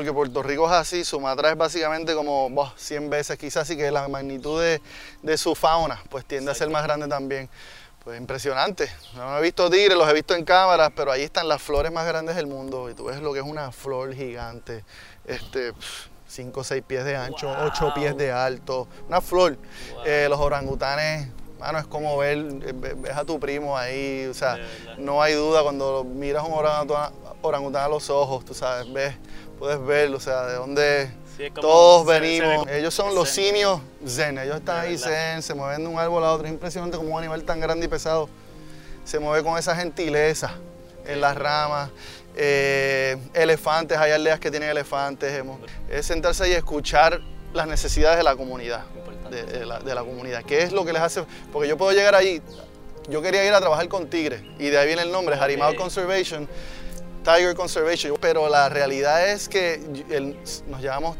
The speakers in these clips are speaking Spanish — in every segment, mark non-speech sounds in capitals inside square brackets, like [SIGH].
Porque Puerto Rico es así, Sumatra es básicamente como boh, 100 veces quizás, así que la magnitud de, de su fauna pues tiende a ser más grande también. Pues impresionante. No he visto tigres, los he visto en cámaras, pero ahí están las flores más grandes del mundo y tú ves lo que es una flor gigante, este, 5 o 6 pies de ancho, 8 pies de alto, una flor. Eh, los orangutanes, mano, es como ver, eh, ve- ves a tu primo ahí, o sea, no hay duda cuando miras un orangután, orangután a los ojos, tú sabes, ves, puedes verlo, o sea, de dónde Sí, todos se- venimos. Ellos son los zen. simios zen, ellos están ahí zen, se mueven de un árbol a otro, es impresionante como un animal tan grande y pesado se mueve con esa gentileza en las ramas. Eh, elefantes, hay aldeas que tienen elefantes, hemos- es sentarse y escuchar las necesidades de la comunidad de, de la, de la comunidad. ¿Qué es lo que les hace? Porque yo puedo llegar ahí, yo quería ir a trabajar con tigres y de ahí viene el nombre, Harimau. Conservation, Tiger Conservation. Pero la realidad es que el- nos llevamos,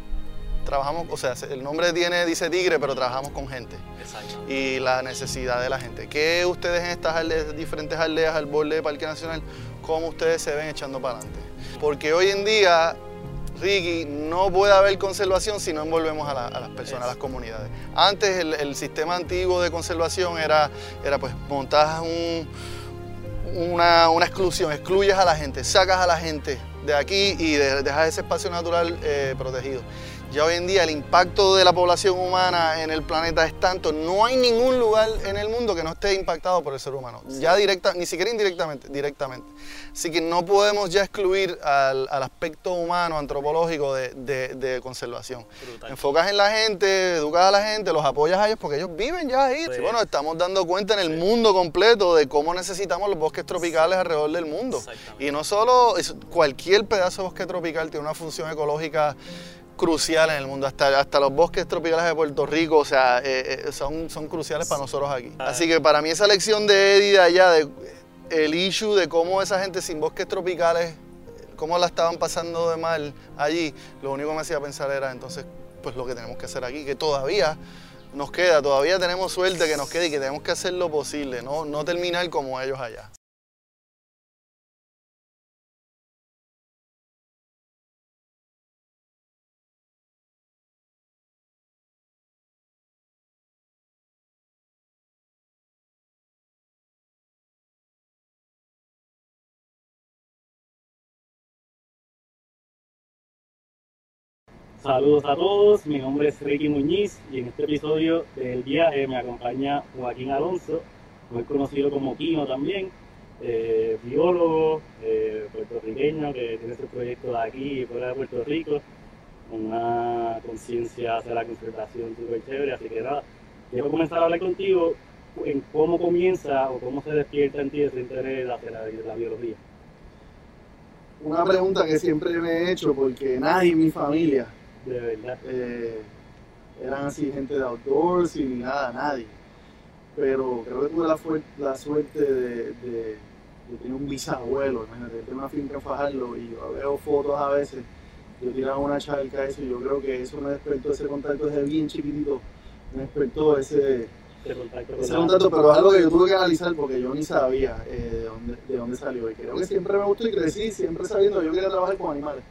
trabajamos, o sea, el nombre tiene, dice tigre, pero trabajamos con gente Exacto. y la necesidad de la gente. ¿Qué ustedes en estas aldeas, diferentes aldeas al borde del Parque Nacional, cómo ustedes se ven echando para adelante? Porque hoy en día, Ricky, no puede haber conservación si no envolvemos a, la- a las personas, a las comunidades. Antes el, el sistema antiguo de conservación era, era pues montas un, una, una exclusión, excluyes a la gente, sacas a la gente de aquí y de- dejas ese espacio natural eh, protegido. Ya hoy en día el impacto de la población humana en el planeta es tanto, no hay ningún lugar en el mundo que no esté impactado por el ser humano, ya directa, ni siquiera indirectamente, directamente. Así que no podemos ya excluir al, al aspecto humano, antropológico de, de- de conservación. Brutal. Enfocas en la gente, educas a la gente, los apoyas a ellos porque ellos viven ya ahí. Sí. Bueno, estamos dando cuenta en el mundo completo de cómo necesitamos los bosques tropicales alrededor del mundo. Y no solo, cualquier pedazo de bosque tropical tiene una función ecológica crucial en el mundo, hasta, hasta los bosques tropicales de Puerto Rico, o sea, eh, eh, son, son cruciales para nosotros aquí. Ah. Así que para mí esa lección de Eddie de allá, de, el issue de cómo esa gente sin bosques tropicales, cómo la estaban pasando de mal allí, lo único que me hacía pensar era entonces, pues lo que tenemos que hacer aquí, que todavía nos queda, todavía tenemos suerte que nos quede y que tenemos que hacer lo posible, no, no terminar como ellos allá. Saludos a todos, mi nombre es Ricky Muñiz y en este episodio del viaje me acompaña Joaquín Alonso, muy conocido como Kino también, eh, biólogo eh, puertorriqueño que tiene su proyecto de aquí y fuera de Puerto Rico, una conciencia hacia la conservación súper chévere, así que nada, quiero comenzar a hablar contigo en cómo comienza o cómo se despierta en ti ese interés hacia la, la biología. Una pregunta que siempre me he hecho, porque nadie en mi familia De verdad. eh, eran así gente de outdoors y ni nada, nadie. Pero creo que tuve la, la suerte de, de, de tener un bisabuelo, imagínate, tengo una finca en Fajardo y yo veo fotos a veces, yo tiraba una charca eso y yo creo que eso me despertó ese contacto desde bien chiquitito, me despertó ese, contacto con ese contacto, pero es algo que yo tuve que analizar porque yo ni sabía eh, de, dónde, de dónde salió y creo que siempre me gustó y crecí siempre sabiendo que yo quería trabajar con animales.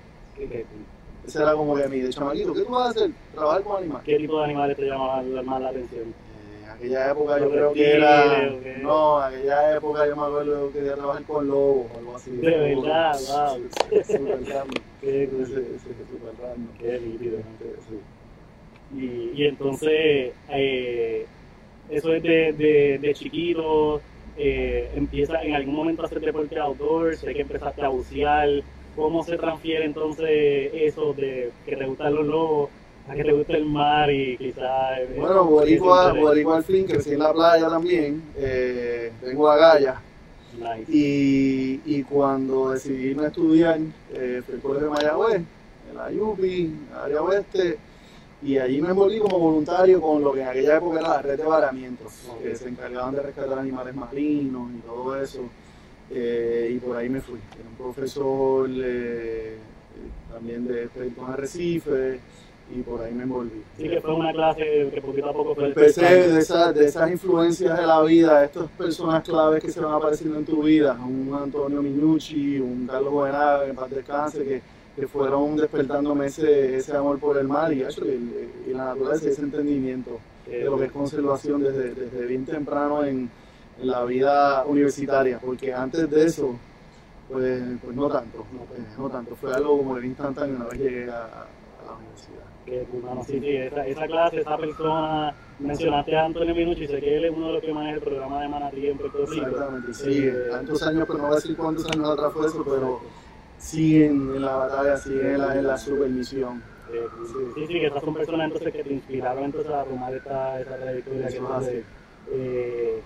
Ese era como que mi de chamaquito, ¿qué tú vas a hacer? Trabajar con animales. ¿Qué tipo de animales te llaman más la atención? Eh, aquella época yo creo que era. No, aquella época yo me acuerdo que quería trabajar con lobos o algo así. De verdad, wow. [LAUGHS] Súper random. Qué, súper random. qué sí. Y, y entonces, eh, eso es de, de, de chiquito, eh, empieza en algún momento a hacer deporte outdoor, sé que empezaste a bucear. ¿Cómo se transfiere entonces eso de que te gustan los lobos a que te gusta el mar y quizás... Bueno, Boricua? Boricua al fin, crecí en la playa también. Eh, vengo a Gaya. Nice. Y, y cuando decidí a estudiar, eh, fui al colegio de Mayagüez, en la UPI, área oeste, y allí me envolví como voluntario con lo que en aquella época era la red de varamientos, Ok. que se encargaban de rescatar animales marinos y todo eso. Eh, y por ahí me fui. Era un profesor eh, eh, también de experto en arrecife, y por ahí me envolví. Sí que fue una clase que poquito a poco fue Empecé de esas, de esas influencias de la vida, estas personas claves que se van apareciendo en tu vida, un Antonio Minucci, un Carlos Buenaga, que en paz descanse, que que fueron despertándome ese, ese amor por el mar y, hecho, y, y la naturaleza y ese entendimiento de lo que es conservación desde, desde bien temprano en, en la vida universitaria, porque antes de eso, pues, pues no tanto, no, pues, no tanto, fue algo como de instantáneo una vez llegué a, a la universidad. Que, bueno, sí, sí, esa, esa clase, esa persona, mencionaste a Antonio Minucci, sé que él es uno de los que maneja el programa de Manatí en Puerto Rico. Exactamente, sí, Eh, tantos años, pero no voy a decir cuántos años atrás fue eso, pero siguen en la batalla, siguen en la, en la supermisión. eh, sí, sí, que esas son personas entonces que te inspiraron entonces a tomar esta, esta trayectoria que eh,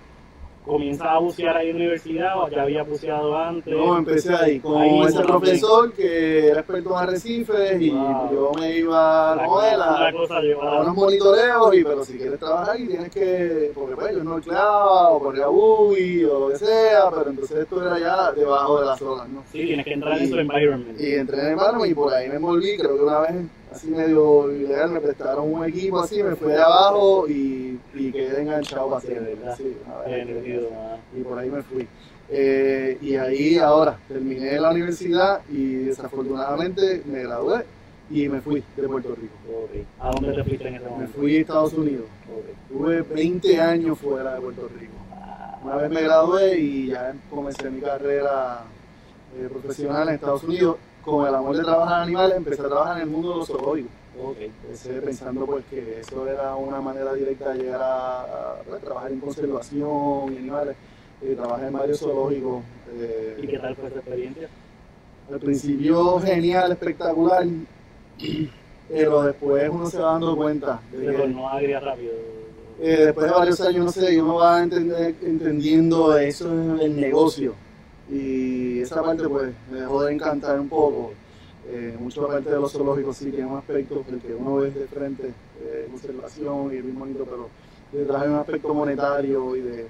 comienzas a bucear ahí en la universidad o ya había buceado antes. No, empecé ahí con Ahí ese profesor que era experto en arrecifes y Wow. yo me iba La cosa- la cosa a unos monitoreos y pero si quieres trabajar y tienes que, porque pues yo no clava o corría buggy o lo que sea, pero entonces esto era ya debajo de las olas, ¿no? Sí, tienes que entrar en Y- su environment. Y entré en el barrio y por ahí me envolví, creo que una vez así medio ilegal me prestaron un equipo así, me fui de abajo y, y quedé enganchado para siempre. Sí, y por ahí me fui. Eh, y ahí ahora terminé la universidad y desafortunadamente me gradué y me fui de Puerto Rico. ¿A dónde te fuiste en ese Me momento? fui a Estados Unidos. Ok. Tuve 20 años fuera de Puerto Rico. Una vez me gradué y ya comencé mi carrera eh, profesional en Estados Unidos. Con el amor de trabajar animales empecé a trabajar en el mundo de los zoológicos. Ok. Empecé pensando pues que eso era una manera directa de llegar a, a, trabajar en conservación y animales. Eh, trabajé en varios zoológicos. eh, ¿Y qué tal fue esa experiencia? al principio genial, espectacular, [CLEARS THROAT] pero después uno se va dando cuenta de que tornó agria rápido. eh, después de varios años, no sé, uno va entender- entendiendo eso en el negocio y esa parte pues me dejó de encantar un poco. Eh, mucho parte de los zoológicos sí tiene un aspecto el que uno ve de frente, de conservación y es muy bonito, pero detrás hay un aspecto monetario y de,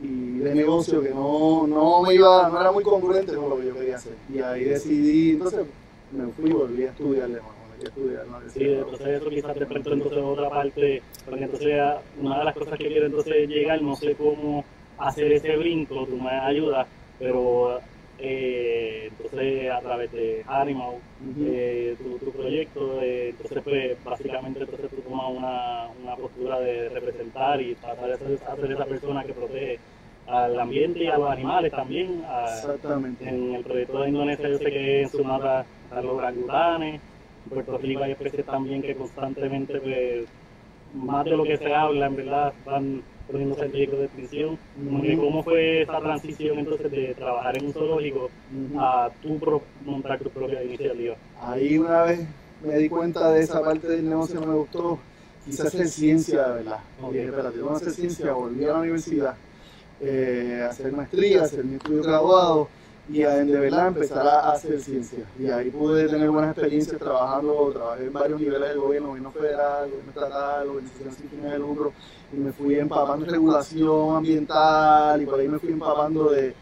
y de negocio que no, no me iba, no era muy congruente con lo que yo quería hacer. Y ahí decidí, entonces me fui y volví a estudiar, me metí a estudiar la Sí, entonces eso quizás te presentó entonces otra parte, porque entonces una de las cosas que quiero entonces llegar, no sé cómo hacer ese brinco, tú me ayudas, pero eh, entonces a través de Animal, eh, tu, tu proyecto, eh, entonces pues básicamente entonces tú tomas una, una postura de representar y tratar de ser, hacer esa persona que protege al ambiente y a los animales también, a- Exactamente. en el proyecto de Indonesia yo sé que en Sumatra están los orangutanes, en Puerto Rico hay especies también que constantemente, pues, más de lo que se habla, en verdad, van poniéndose en peligro de extinción. Que ¿Cómo fue esa transición entonces de trabajar en un zoológico a tú pro- montar tu propia iniciativa? Ahí una vez me di cuenta de esa parte del negocio que me gustó, quise hacer ciencia de verdad. Y dije, espérate, voy a hacer ciencia, volví a la universidad, eh, a hacer maestría, hacer mi estudio graduado y de verdad empezar a hacer ciencia. Y ahí pude tener buenas experiencias trabajando, trabajé en varios niveles del gobierno, gobierno federal, gobierno estatal, organizaciones sin fines de lucro, y me fui empapando en regulación ambiental y por ahí me fui empapando de...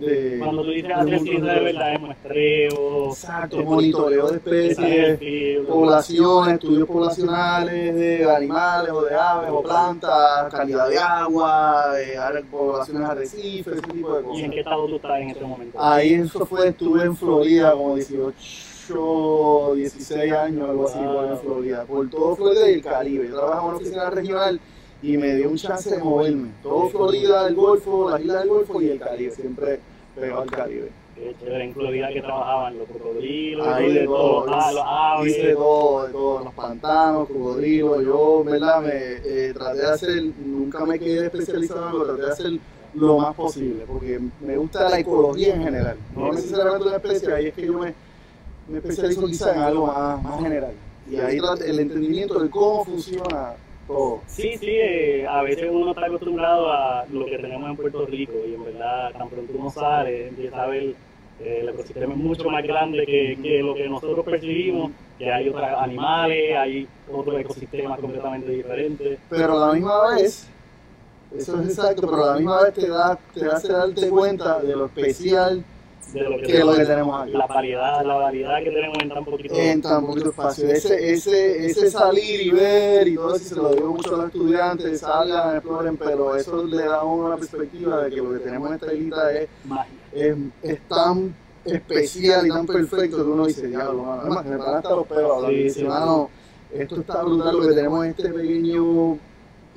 de Cuando tú dices de de verdad, es muestreo, Exacto, monitoreo de especies, poblaciones, estudios poblacionales de animales o de aves o plantas, calidad de agua, eh, are- poblaciones de arrecifes, ese tipo de ¿Y en cosas. qué estado tú estás en este momento? Ahí eso fue, estuve en Florida como 18, 16 años, algo así, Wow. en Florida, por todo Florida y el Caribe. Yo trabajaba en una oficina regional y me dio un chance de moverme. Todo Florida, el Golfo, las islas del Golfo y el Caribe, siempre pegado al Caribe. Chévere, en Florida que trabajaban los cocodrilos, Ahí de todo, los, ah, los aves. hice de todo, de todo, los pantanos, cocodrilos, yo, verdad, me eh, traté de hacer, nunca me quedé especializado en algo, traté de hacer lo más posible, porque me gusta la ecología en general, no necesariamente una especie, ahí es que yo me, me especializo quizá en algo más, más general, y ahí el entendimiento de cómo funciona todo. Sí, sí, eh, a veces uno está acostumbrado a lo que tenemos en Puerto Rico y en verdad tan pronto uno sale, empieza a ver eh, el ecosistema es mucho más grande que, que lo que nosotros percibimos, que hay otros animales, hay otros ecosistemas completamente diferentes. Pero a la misma vez, eso es exacto, pero a la misma vez te da, te hace darte cuenta de lo especial de lo que, que es lo que tenemos aquí. la variedad, la variedad que tenemos en tan poquito en tan poquito espacio. Ese, ese, ese salir y ver y todo eso, se lo digo mucho a los estudiantes, salgan, exploren, pero eso le da a uno una perspectiva de que lo que tenemos en esta islita es, es, es tan especial y tan perfecto que uno dice, diablo, mano. Además, que me paran hasta los pelos. Sí, sí. mano, esto está brutal lo que tenemos en este pequeño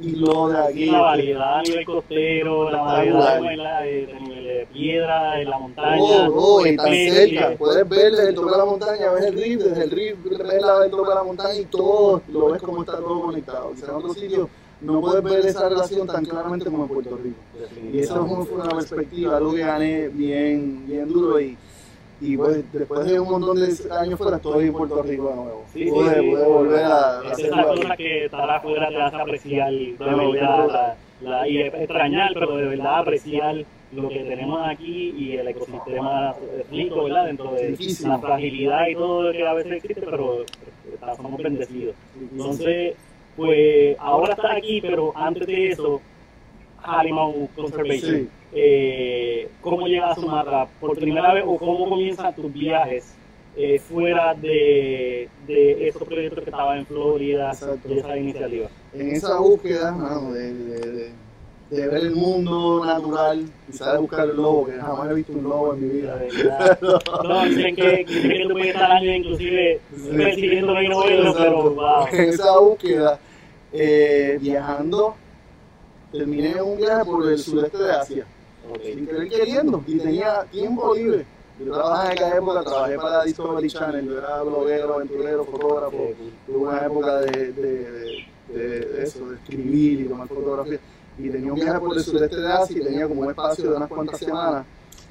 hilo de aquí. La variedad a nivel costero, la variedad la- de, piedra, en la montaña. Todo, todo, y tan cerca. Puedes ver desde el tope de la montaña, ves el río, desde el río ves la, el tope de la montaña y todo, lo ves como está todo conectado. Quizás en otros sitios no puedes ver esa relación tan claramente como en Puerto Rico. Y eso es fue una perspectiva, algo que gané bien, bien duro y, y pues después de un montón de años fuera estoy en Puerto Rico de nuevo. Sí, pude, sí. pude volver a, a Es esa aquí. cosa que estar afuera te hace apreciar de verdad, la, la- y extrañar, pero de verdad apreciar lo que tenemos aquí y el ecosistema rico, ¿verdad? Dentro de la fragilidad y todo lo que a veces existe, pero eh, estamos bendecidos. Entonces, pues ahora estás aquí, pero antes de eso, Animal Conservation. Sí. Eh, ¿Cómo llegas a Sumatra por primera vez o cómo comienzan tus viajes eh, fuera de, de esos proyectos que estaban en Florida Exacto. y esa iniciativa? en esa búsqueda mano, de, de, de- de ver el mundo natural, quizás de buscar el lobo, que jamás he visto un lobo en mi vida. [LAUGHS] No, dicen que, dicen que tú puedes estar años inclusive persiguiéndome y no verlo, pero wow. En esa búsqueda, eh, viajando, terminé un viaje por el sureste de Asia, sin querer queriendo, y tenía tiempo libre. Yo trabajaba en aquella época, trabajé para Discovery Channel, yo era bloguero, aventurero, fotógrafo, tuve una época de, de, de- de eso, de escribir y tomar fotografías. Y tenía un viaje por el sureste de Asia y tenía como un espacio de unas cuantas semanas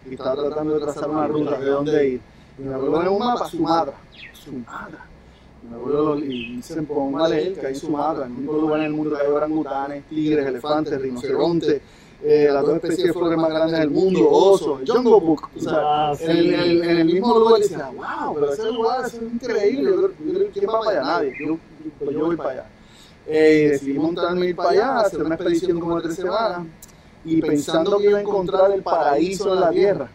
y estaba tratando de trazar una ruta de dónde ir. Y me acuerdo en un mapa, Sumatra. Sumatra. Y me acuerdo y dicen, póngale él, que hay en Sumatra, el único lugar en el mundo hay orangutanes, tigres, elefantes, rinocerontes, eh, las dos especies de flores más grandes del mundo, osos, el Jungle Book. O sea, Ah, sí. en, el, en en mismo lugar y decía, wow, pero ese lugar es increíble. Yo, yo ¿Quién va para allá? Nadie. Yo, yo, yo voy para allá. Eh, decidí montarme ir para allá, hacer una expedición como de tres semanas y pensando que iba a encontrar el paraíso en la tierra.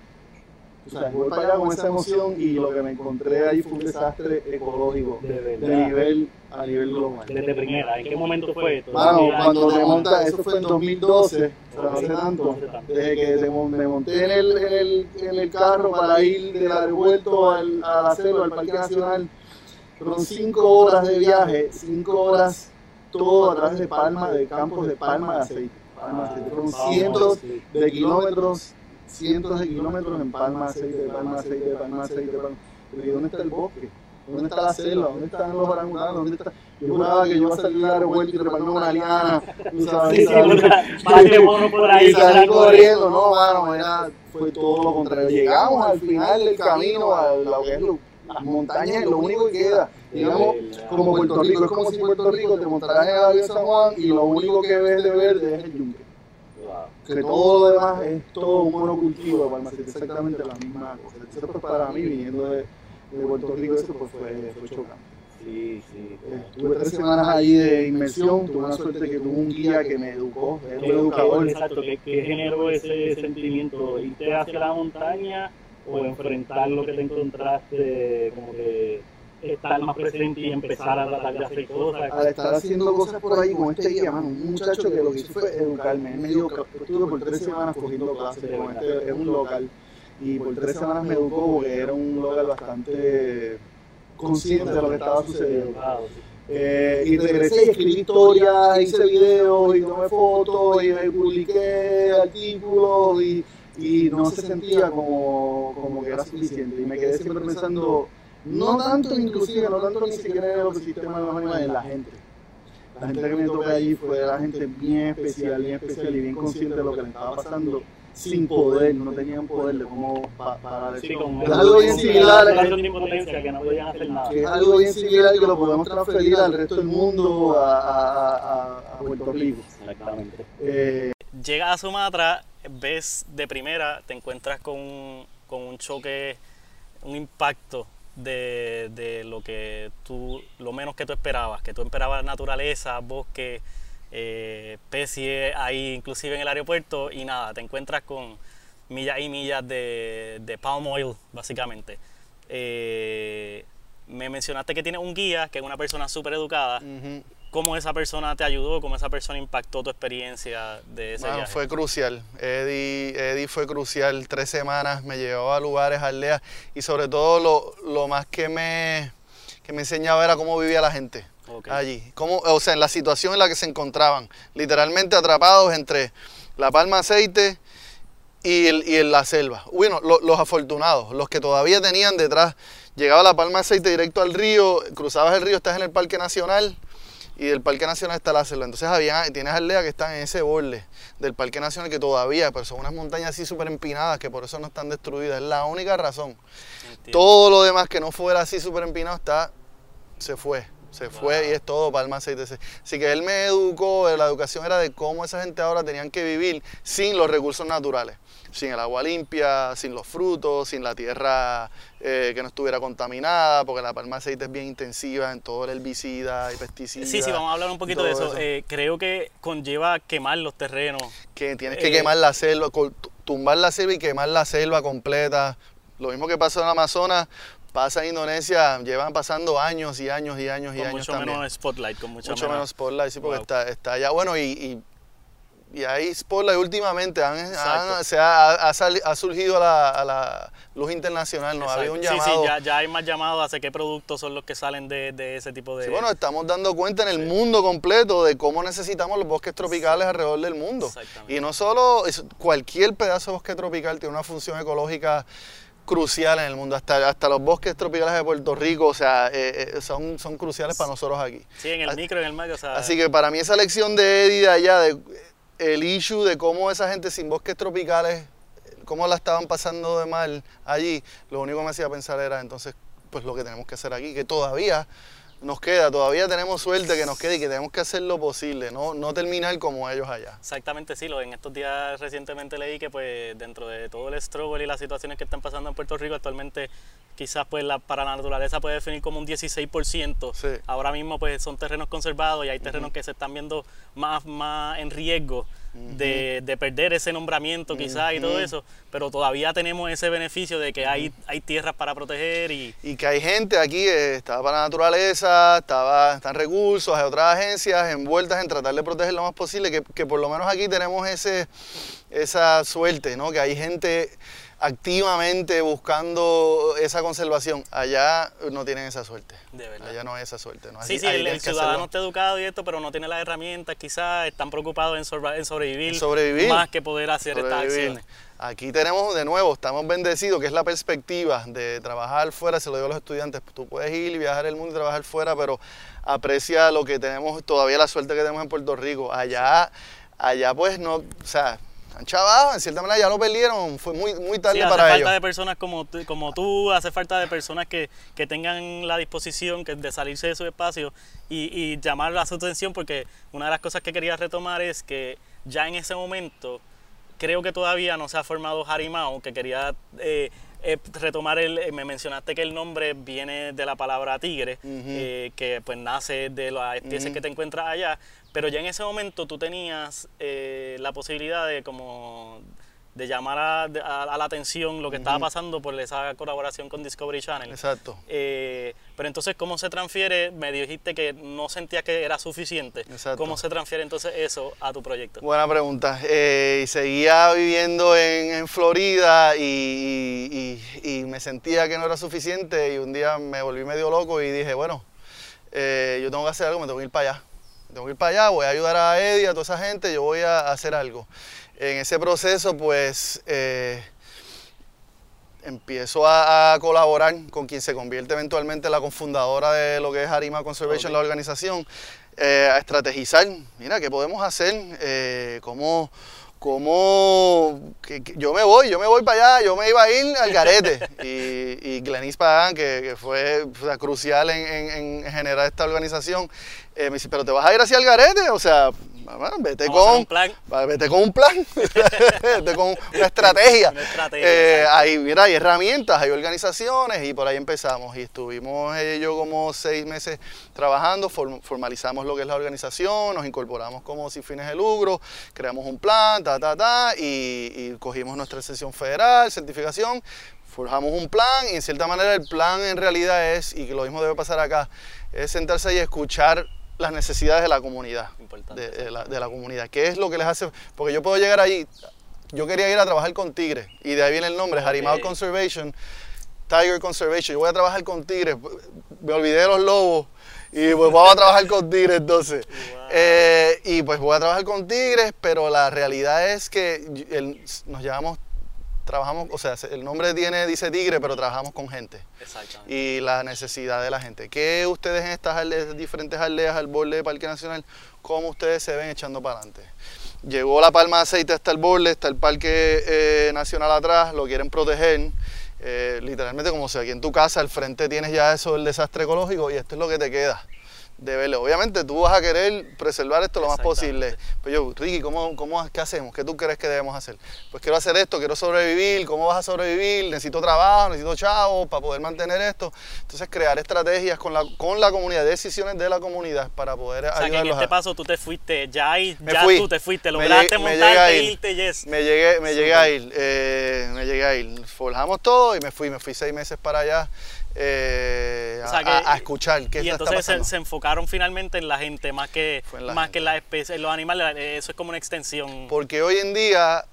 O sea, voy para allá con esa emoción y lo que me encontré ahí fue un desastre ecológico De de verdad. nivel a nivel global. Desde primera, ¿en qué momento fue esto? Mano, ¿Qué cuando te montas, eso fue en 2012, o sea, no hace tanto, desde que me monté en el, en, el, en el carro para ir del aeropuerto al, a la selva, al Parque Nacional, fueron cinco horas de viaje, cinco horas todo a través de palma, de campos de palma de aceite. Palma de aceite. Fueron cientos de kilómetros, cientos de kilómetros en palma aceite, de palma aceite, de palma aceite, de palma. ¿Y dónde está el bosque? ¿Dónde está la selva? ¿Dónde están los orangutanes? ¿Dónde está? Yo juraba que yo iba a salir del aeropuerto y treparme una liana, tú sabes, Sí, y sí, salir- corriendo, no, mano, era, fue todo lo contrario. Llegamos al final del camino, a lo que es lo- las montañas, lo único que queda. Digamos, como Puerto Rico, es como si Puerto Rico te montaras en el avión San Juan y lo único que ves de verde es el yunque. Que todo lo demás es todo un monocultivo de palma, aceite, exactamente la misma cosa. Eso pues para mí, viniendo de, de Puerto Rico, eso pues fue, fue chocante. Sí, sí. Eh, Tuve tres semanas allí de inmersión, tuve una suerte que tuve un guía que me educó, era un ¿Qué- educador. Exacto, ¿qué, qué generó ese sentimiento? ¿Irte hacia la montaña o enfrentar lo que te encontraste, como que estar más presente y empezar a tratar de hacer cosas? al estar haciendo cosas por ahí con este guía, mano, un muchacho que lo que hizo fue educarme. Él me dio, estuve por tres semanas cogiendo clases con este, es un local, y por tres semanas me educó porque era un local bastante consciente de lo que estaba sucediendo. Eh, y regresé y escribí historias, hice videos y tomé fotos y publiqué artículos y, y no se sentía como, como que era suficiente. Y me quedé siempre pensando, no tanto inclusive, no tanto ni siquiera en el ecosistema de los animales, en la gente. La gente que me tocó allí fue la gente bien especial, bien especial y bien consciente de lo que le estaba pasando sin poder, no tenían poder de cómo pa- parar Sí, eso. como Es algo bien similar. que no podían hacer nada. es algo bien similar que lo podemos transferir al resto del mundo, a, a- a- a Puerto Rico. Exactamente. Eh, Llegas a Sumatra, ves de primera, te encuentras con, un- con un choque, un impacto de, de lo que tú, lo menos que tú esperabas, que tú esperabas naturaleza, bosque, eh, especies ahí, inclusive en el aeropuerto, y nada, te encuentras con millas y millas de, de palm oil, básicamente. Eh, me mencionaste que tienes un guía, que es una persona súper educada. Cómo esa persona te ayudó, cómo esa persona impactó tu experiencia de ese Mano, viaje. fue crucial. Eddie, Eddie fue crucial. Tres semanas me llevaba a lugares, aldeas y sobre todo lo, lo más que me, que me enseñaba era cómo vivía la gente Ok. allí. Cómo, o sea, en la situación en la que se encontraban. Literalmente atrapados entre la palma aceite y, el- y en la selva. Bueno, lo- los afortunados, los que todavía tenían detrás. Llegaba la palma aceite directo al río, cruzabas el río, estás en el Parque Nacional y del Parque Nacional está la selva. Entonces había, tienes aldeas que están en ese borde del Parque Nacional que todavía, pero son unas montañas así súper empinadas que por eso no están destruidas. Es la única razón. Entiendo. Todo lo demás que no fuera así súper empinado está, se fue. Se fue y es todo palma aceite. Así que él me educó, la educación era de cómo esa gente ahora tenían que vivir sin los recursos naturales, sin el agua limpia, sin los frutos, sin la tierra eh, que no estuviera contaminada, porque la palma aceite es bien intensiva en todo el herbicida y pesticidas. Sí, sí, vamos a hablar un poquito de eso. eso. Eh, creo que conlleva quemar los terrenos. que tienes que Eh, quemar la selva, tumbar la selva y quemar la selva completa. Lo mismo que pasó en Amazonas, pasa en Indonesia, llevan pasando años y años y años y Con años mucho también. menos spotlight, con mucho, mucho menos spotlight, sí, porque Wow. está, está allá. Bueno, y, y, y ahí spotlight últimamente han, se ha, ha sali- ha surgido a la, a la luz internacional, nos ha habido un llamado. Sí, sí, ya, ya hay más llamados hacia qué productos son los que salen de, de ese tipo de... Sí, bueno, estamos dando cuenta en el mundo completo de cómo necesitamos los bosques tropicales alrededor del mundo. Exactamente. Y no solo, cualquier pedazo de bosque tropical tiene una función ecológica crucial en el mundo. Hasta, hasta los bosques tropicales de Puerto Rico, o sea, eh, eh, son, son cruciales para nosotros aquí. Sí, en el micro, en el medio, o sea... Así que para mí esa lección de Eddie de allá, de, el issue de cómo esa gente sin bosques tropicales, cómo la estaban pasando de mal allí, lo único que me hacía pensar era entonces, pues lo que tenemos que hacer aquí, que todavía nos queda, todavía tenemos suerte que nos quede y que tenemos que hacer lo posible, no, no terminar como ellos allá. Exactamente, sí. Lo, en estos días recientemente leí que pues dentro de todo el struggle y las situaciones que están pasando en Puerto Rico actualmente, quizás pues la, para la naturaleza puede definir como un 16%. Sí. Ahora mismo pues son terrenos conservados y hay terrenos que se están viendo más, más en riesgo de, de perder ese nombramiento quizás y todo eso, pero todavía tenemos ese beneficio de que hay, hay tierras para proteger y... Y que hay gente aquí, eh, estaba para la naturaleza, estaba, están recursos, hay otras agencias envueltas en tratar de proteger lo más posible, que, que por lo menos aquí tenemos ese, esa suerte, ¿no? Que hay gente activamente buscando esa conservación. Allá no tienen esa suerte. De verdad. Allá no hay esa suerte. ¿no? Sí, Así- sí, el, ciudadano hacerlo. está educado y esto, pero no tiene las herramientas, quizás están preocupados en, sobrevivir, En sobrevivir. más que poder hacer estas acciones. Aquí tenemos de nuevo, estamos bendecidos, que es la perspectiva de trabajar fuera, se lo digo a los estudiantes, tú puedes ir y viajar el mundo y trabajar fuera, pero aprecia lo que tenemos, todavía la suerte que tenemos en Puerto Rico. Allá, allá pues no, o sea, han chavado, en cierta manera ya lo perdieron, fue muy, muy tarde Sí, hace para falta ellos. de personas como, tú- como tú, hace falta de personas que, que tengan la disposición que, de salirse de su espacio y, y llamar a su atención, porque una de las cosas que quería retomar es que ya en ese momento creo que todavía no se ha formado Harimau, que quería eh, eh, retomar el, eh, me mencionaste que el nombre viene de la palabra tigre, eh, que pues nace de las especies que te encuentras allá, pero ya en ese momento tú tenías eh, la posibilidad de como de llamar a, de- a- a la atención lo que estaba pasando por esa colaboración con Discovery Channel. Exacto. Eh, pero entonces, ¿cómo se transfiere? Me dijiste que no sentías que era suficiente. Exacto. ¿Cómo se transfiere entonces eso a tu proyecto? Buena pregunta. Eh, seguía viviendo en, en Florida y, y- me sentía que no era suficiente y un día me volví medio loco y dije, bueno, yo tengo que hacer algo, me tengo que ir para allá. Tengo que ir para allá, voy a ayudar a Eddie, a toda esa gente, yo voy a hacer algo. En ese proceso, pues, eh, empiezo a, a colaborar con quien se convierte eventualmente en la cofundadora de lo que es Harima Conservation, Ok. la organización, eh, a estrategizar, mira, ¿qué podemos hacer? Eh, ¿Cómo, cómo que- que yo me voy, yo me voy para allá, yo me iba a ir al garete. [LAUGHS] y, y Glenis Pagan, que, que fue o sea, crucial en, en- en generar esta organización, eh, me dice, pero te vas a ir hacia el garete, o sea, vete con un plan. Va, Vete con un plan, [LAUGHS] vete con una estrategia. [LAUGHS] Una estrategia, Eh, hay, mira, hay herramientas, hay organizaciones y por ahí empezamos. Y estuvimos eh, yo como seis meses trabajando, form- formalizamos lo que es la organización, nos incorporamos como sin fines de lucro, creamos un plan, ta, ta, ta, y, y cogimos nuestra sesión federal, certificación, forjamos un plan y en cierta manera el plan en realidad es, y que lo mismo debe pasar acá, es sentarse y escuchar las necesidades de la comunidad. Importante, De, de la, de la comunidad. ¿Qué es lo que les hace? Porque yo puedo llegar ahí. Yo quería ir a trabajar con tigres. Y de ahí viene el nombre, Harimau Ok. Conservation. Tiger Conservation. Yo voy a trabajar con tigres. Me olvidé de los lobos. Y pues vamos a trabajar con tigres entonces. Wow. Eh, y pues voy a trabajar con tigres, pero la realidad es que el- nos llevamos, trabajamos, o sea, el nombre tiene, dice tigre, pero trabajamos con gente Exactamente. y la necesidad de la gente. ¿Qué ustedes en estas aldeas, diferentes aldeas al borde de Parque Nacional, cómo ustedes se ven echando para adelante? Llegó la palma de aceite hasta el borde, está el Parque eh, Nacional atrás, lo quieren proteger. eh, literalmente como si aquí en tu casa al frente tienes ya eso del desastre ecológico y esto es lo que te queda de verlo. Obviamente tú vas a querer preservar esto lo más posible. Pero yo, Ricky, ¿cómo, cómo, ¿qué hacemos? ¿Qué tú crees que debemos hacer? Pues quiero hacer esto, quiero sobrevivir, ¿cómo vas a sobrevivir? Necesito trabajo, necesito chavos para poder mantener esto. Entonces crear estrategias con la, con la comunidad, decisiones de la comunidad para poder O sea, que en ayudarlos este a- paso tú te fuiste, ya ahí, ya fui. tú te fuiste, lograste me llegué montarte, ir. irte, yes. Me llegué, me llegué a ir, eh, me llegué a ir. Forjamos todo y me fui, me fui seis meses para allá eh, O sea a, que- a- a escuchar qué y está entonces se, enfocaron finalmente en la gente más que, en más gente. que en las especies, en los animales, eh, eso es como una extensión. Porque hoy en día,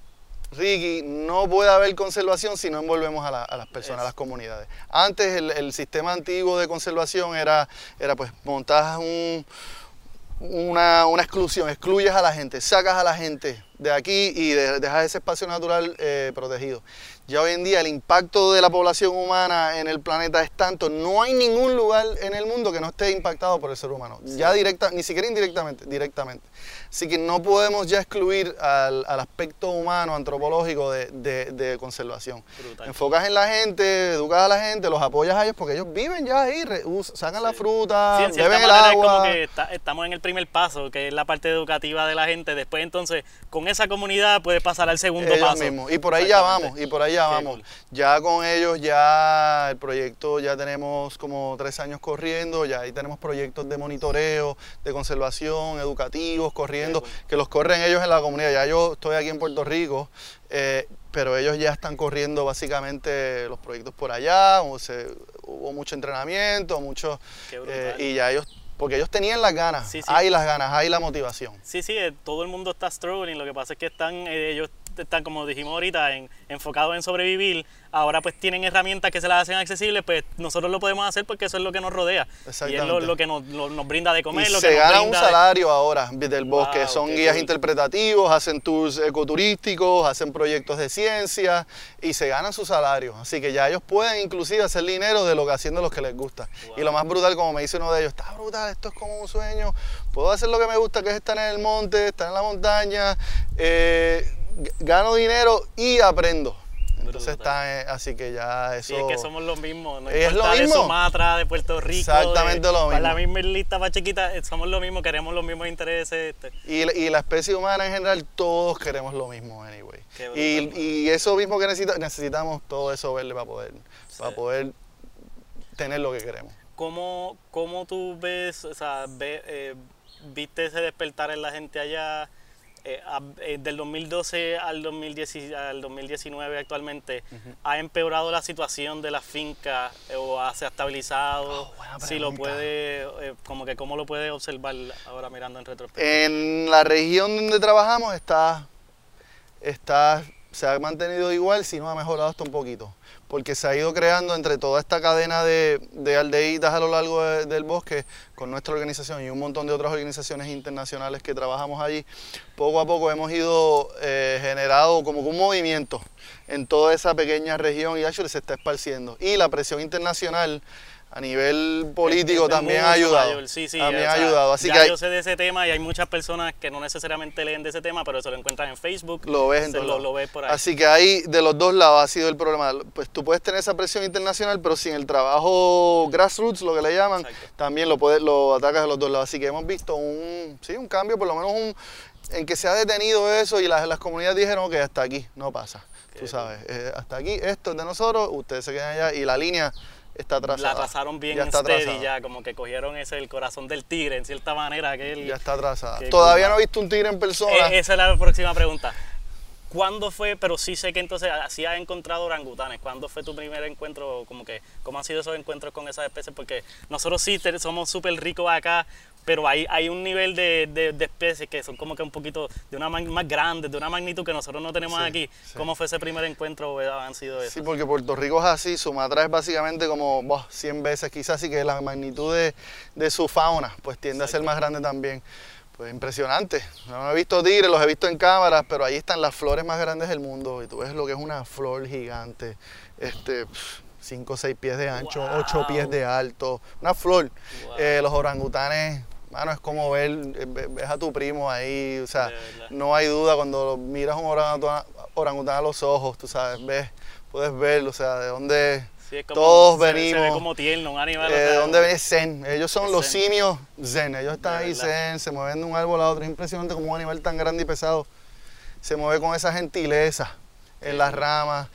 Ricky, no puede haber conservación si no envolvemos a, la- a las personas, a las comunidades. Antes el, el sistema antiguo de conservación era, era pues montas un, una, una exclusión, excluyes a la gente, sacas a la gente de aquí y de- dejas ese espacio natural eh, protegido. Ya hoy en día el impacto de la población humana en el planeta es tanto, no hay ningún lugar en el mundo que no esté impactado por el ser humano, ya directa, ni siquiera indirectamente, directamente. Así que no podemos ya excluir al, al aspecto humano, antropológico de, de- de conservación. Brutal. Enfocas en la gente, educas a la gente, los apoyas a ellos porque ellos viven ya ahí, re- sacan la fruta, Sí, beben el agua. es como que está- estamos en el primer paso, que es la parte educativa de la gente. Después entonces, con esa comunidad puedes pasar al segundo ellos paso. mismos. Y por ahí ya vamos, y por ahí ya vamos. cool. Ya con ellos, ya el proyecto, ya tenemos como tres años corriendo, ya ahí tenemos proyectos de monitoreo, de conservación, educativos, corriendo, cool. que los corren ellos en la comunidad. Ya yo estoy aquí en Puerto Rico, eh, pero ellos ya están corriendo básicamente los proyectos por allá, o se- hubo mucho entrenamiento, mucho, eh, y ya ellos, porque ellos tenían las ganas, Sí, sí. hay las ganas, hay la motivación. Sí, sí, eh, todo el mundo está struggling, lo que pasa es que están, eh, ellos están, como dijimos ahorita, en- enfocados en sobrevivir, ahora pues tienen herramientas que se las hacen accesibles, pues nosotros lo podemos hacer porque eso es lo que nos rodea. Y es lo, lo que nos, lo- nos brinda de comer, y lo que se nos gana un brinda de- salario ahora del Wow, bosque. Son guías cool. interpretativos, hacen tours ecoturísticos, hacen proyectos de ciencia y se ganan su salario. Así que ya ellos pueden inclusive hacer dinero de lo que haciendo lo que les gusta. Wow. Y lo más brutal, como me dice uno de ellos, está brutal, esto es como un sueño. Puedo hacer lo que me gusta, que es estar en el monte, estar en la montaña, eh, gano dinero y aprendo. Entonces está, eh, así que ya eso... Sí, es que somos los mismos, no Es lo importa de mismo. Sumatra, de Puerto Rico, Exactamente de, lo para la mismo. misma islita más chiquita, eh, somos lo mismo, queremos los mismos intereses. este. Y, la- y la especie humana en general, todos queremos lo mismo, anyway. Y, y eso mismo que necesita, necesitamos todo eso verde para poder, Sí. para poder tener lo que queremos. ¿Cómo, cómo tú ves, o sea, ve- eh, viste ese despertar en la gente allá eh, eh, del 2012 al, 2010 al 2019 actualmente? ¿Ha empeorado la situación de la finca eh, o ha- se ha estabilizado? Oh, si lo puede, como que cómo lo puede observar ahora mirando en retrospectiva. En la región donde trabajamos está, está, se ha mantenido igual, si no ha mejorado hasta un poquito, porque se ha ido creando entre toda esta cadena de, de aldeitas a lo largo de- del bosque con nuestra organización y un montón de otras organizaciones internacionales que trabajamos allí. Poco a poco hemos ido eh, generado como un movimiento en toda esa pequeña región y actually se está esparciendo. Y la presión internacional a nivel político también ha ayudado. mayor, Sí, sí, también o ha sea, ayudado. Así ya que hay- yo sé de ese tema y hay muchas personas que no necesariamente leen de ese tema, pero se lo encuentran en Facebook. Lo ves en se todos lo, lo ves por ahí. Así que ahí de los dos lados ha sido el problema. Pues tú puedes tener esa presión internacional, pero sin el trabajo grassroots, lo que le llaman, Exacto. también lo, puedes, lo atacas de los dos lados. Así que hemos visto un, sí, un cambio, por lo menos un, en que se ha detenido eso y las, las comunidades dijeron que hasta aquí no pasa. Tú sabes, eh, hasta aquí, esto es de nosotros, ustedes se quedan allá y la línea está trazada. la trazaron bien ya está steady ya, como que cogieron ese el corazón del tigre en cierta manera. Que él, Ya está trazada. Qué Todavía no he visto un tigre en persona. Eh, esa es la próxima pregunta. ¿Cuándo fue, pero sí sé que entonces así has encontrado orangutanes? ¿Cuándo fue tu primer encuentro? Como que, ¿Cómo han sido esos encuentros con esas especies? Porque nosotros sí somos súper ricos acá, pero hay, hay un nivel de, de, de especies que son como que un poquito de una más grande, de una magnitud que nosotros no tenemos Sí, aquí. sí. ¿Cómo fue ese primer encuentro? eh, ¿Han sido eso? Sí, porque Puerto Rico es así, Sumatra es básicamente como buah, 100 veces quizás, así que la magnitud de, de su fauna pues tiende a ser más grande también. Pues impresionante. No he visto tigres, los he visto en cámaras, pero ahí están las flores más grandes del mundo y tú ves lo que es una flor gigante, este, 5 o 6 pies de ancho, Wow. 8 pies de alto, una flor. Wow. Eh, los orangutanes, mano, es como ver, eh, ve- ves a tu primo ahí, o sea, no hay duda cuando miras un orangután, orangután a los ojos, tú sabes, ves, puedes verlo, o sea, de dónde, Sí, es como- todos se ve- Se ve venimos, como tierno, un animal. eh, o sea, de dónde viene zen. Ellos son Es los zen. simios zen, ellos están ahí zen, se mueven de un árbol a otro, es impresionante como un animal tan grande y pesado se mueve con esa gentileza en las ramas.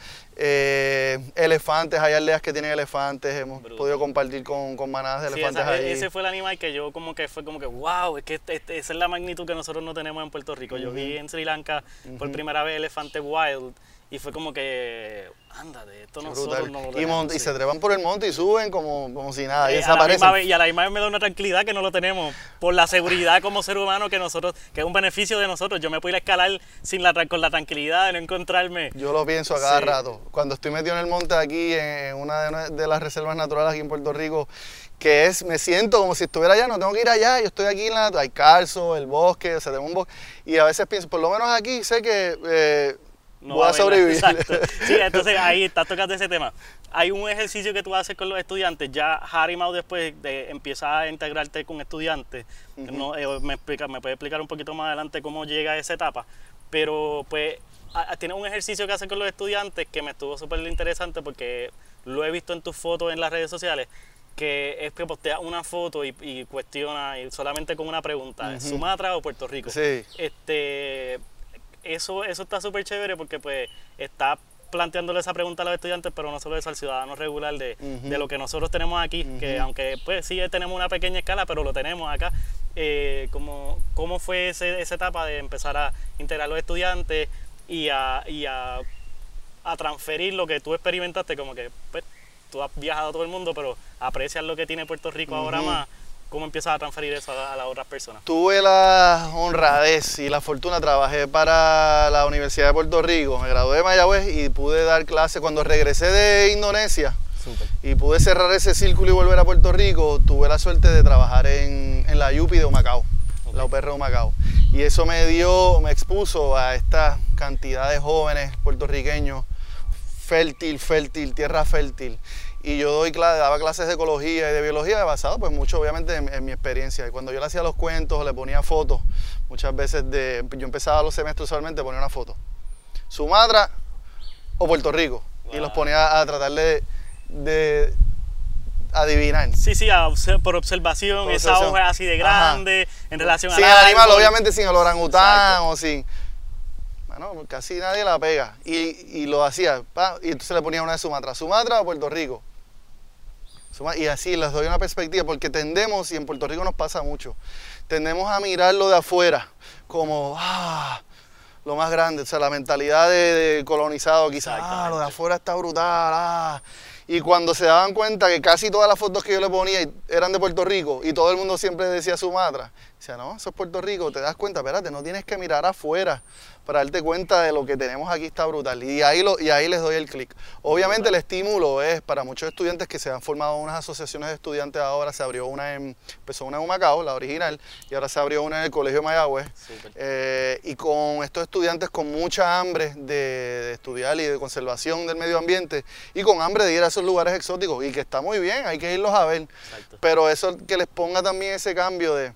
Eh, elefantes, hay aldeas que tienen elefantes, hemos Brutal. podido compartir con, con manadas de Sí, elefantes esa- e- ahí. ese fue el animal que yo como que fue como que, wow, es que este- este- esa es la magnitud que nosotros no tenemos en Puerto Rico. Yo vi en Sri Lanka por primera vez elefante wild y fue como que, ándate, esto nosotros no lo y, tenemos. y sí. se trepan por el monte y suben como, como si nada, y Eh, desaparecen. vez- y a la misma vez me da una tranquilidad que no lo tenemos por la seguridad como ser humano que nosotros que es un beneficio de nosotros yo me puedo ir a escalar sin la, con la tranquilidad de no encontrarme Yo lo pienso a cada Sí. rato. Cuando estoy metido en el monte aquí, en una de, de las reservas naturales aquí en Puerto Rico, que es, me siento como si estuviera allá, no tengo que ir allá, yo estoy aquí en la hay calzo, el bosque, o sea, tengo un bosque, y a veces pienso, por lo menos aquí sé que eh, no voy va a sobrevivir. Exacto. Sí, entonces [LAUGHS] ahí estás tocando ese tema. Hay un ejercicio que tú haces con los estudiantes. Ya Harry Mau después de, empieza a integrarte con estudiantes. no, eh, me, explica, me puede explicar un poquito más adelante cómo llega a esa etapa. Pero pues a- a- tiene un ejercicio que hace con los estudiantes que me estuvo súper interesante porque lo he visto en tus fotos en las redes sociales que es que postea una foto y, y cuestiona y solamente con una pregunta, ¿es ¿Sumatra o Puerto Rico? Sí. Este, eso, eso está súper chévere porque pues está planteándole esa pregunta a los estudiantes, pero no solo eso al ciudadano regular de, de lo que nosotros tenemos aquí, que aunque pues sí tenemos una pequeña escala, pero lo tenemos acá. Eh, como, ¿Cómo fue ese- esa etapa de empezar a integrar a los estudiantes y a, y a, a transferir lo que tú experimentaste? Como que pues, tú has viajado a todo el mundo, pero aprecias lo que tiene Puerto Rico ahora más. ¿Cómo empiezas a transferir eso a, a las otras personas? Tuve la honradez y la fortuna, trabajé para la Universidad de Puerto Rico, me gradué de Mayagüez y pude dar clase cuando regresé de Indonesia. Y pude cerrar ese círculo y volver a Puerto Rico, tuve la suerte de trabajar en, en la UPI de Humacao, la UPR de Humacao. Y eso me dio, me expuso a esta cantidad de jóvenes puertorriqueños, fértil, fértil, tierra fértil. Y yo doy cla- daba clases de ecología y de biología basado pues mucho obviamente en, en mi experiencia. Y cuando yo le hacía los cuentos, le ponía fotos, muchas veces de, yo empezaba los semestres usualmente ponía una foto. Sumatra o Puerto Rico. Y los ponía a tratar de, de adivinar. Sí, sí, a por observación, Por esa observación. hoja así de Ajá. grande, en relación Sin al el animal, obviamente sin el orangután o sin. Bueno, casi nadie la pega. Y, y lo hacía. pa, y entonces le ponía una de Sumatra. ¿Sumatra o Puerto Rico? Y así les doy una perspectiva, porque tendemos, y en Puerto Rico nos pasa mucho, tendemos a mirarlo de afuera como, ah, lo más grande, o sea, la mentalidad de, de colonizado, quizás, ah, lo de afuera está brutal, ah. Y cuando se daban cuenta que casi todas las fotos que yo le ponía eran de Puerto Rico y todo el mundo siempre decía Sumatra, decía, no, eso es Puerto Rico, te das cuenta, espérate, no tienes que mirar afuera para darte cuenta de lo que tenemos aquí está brutal. Y ahí, lo, y ahí les doy el clic. Obviamente el estímulo es para muchos estudiantes que se han formado unas asociaciones de estudiantes ahora, se abrió una en, empezó una en Humacao, la original, y ahora se abrió una en el Colegio Mayagüez. Eh, y con estos estudiantes con mucha hambre de, de estudiar y de conservación del medio ambiente y con hambre de ir a esos lugares exóticos y que está muy bien, hay que irlos a ver. Exacto. Pero eso que les ponga también ese cambio de,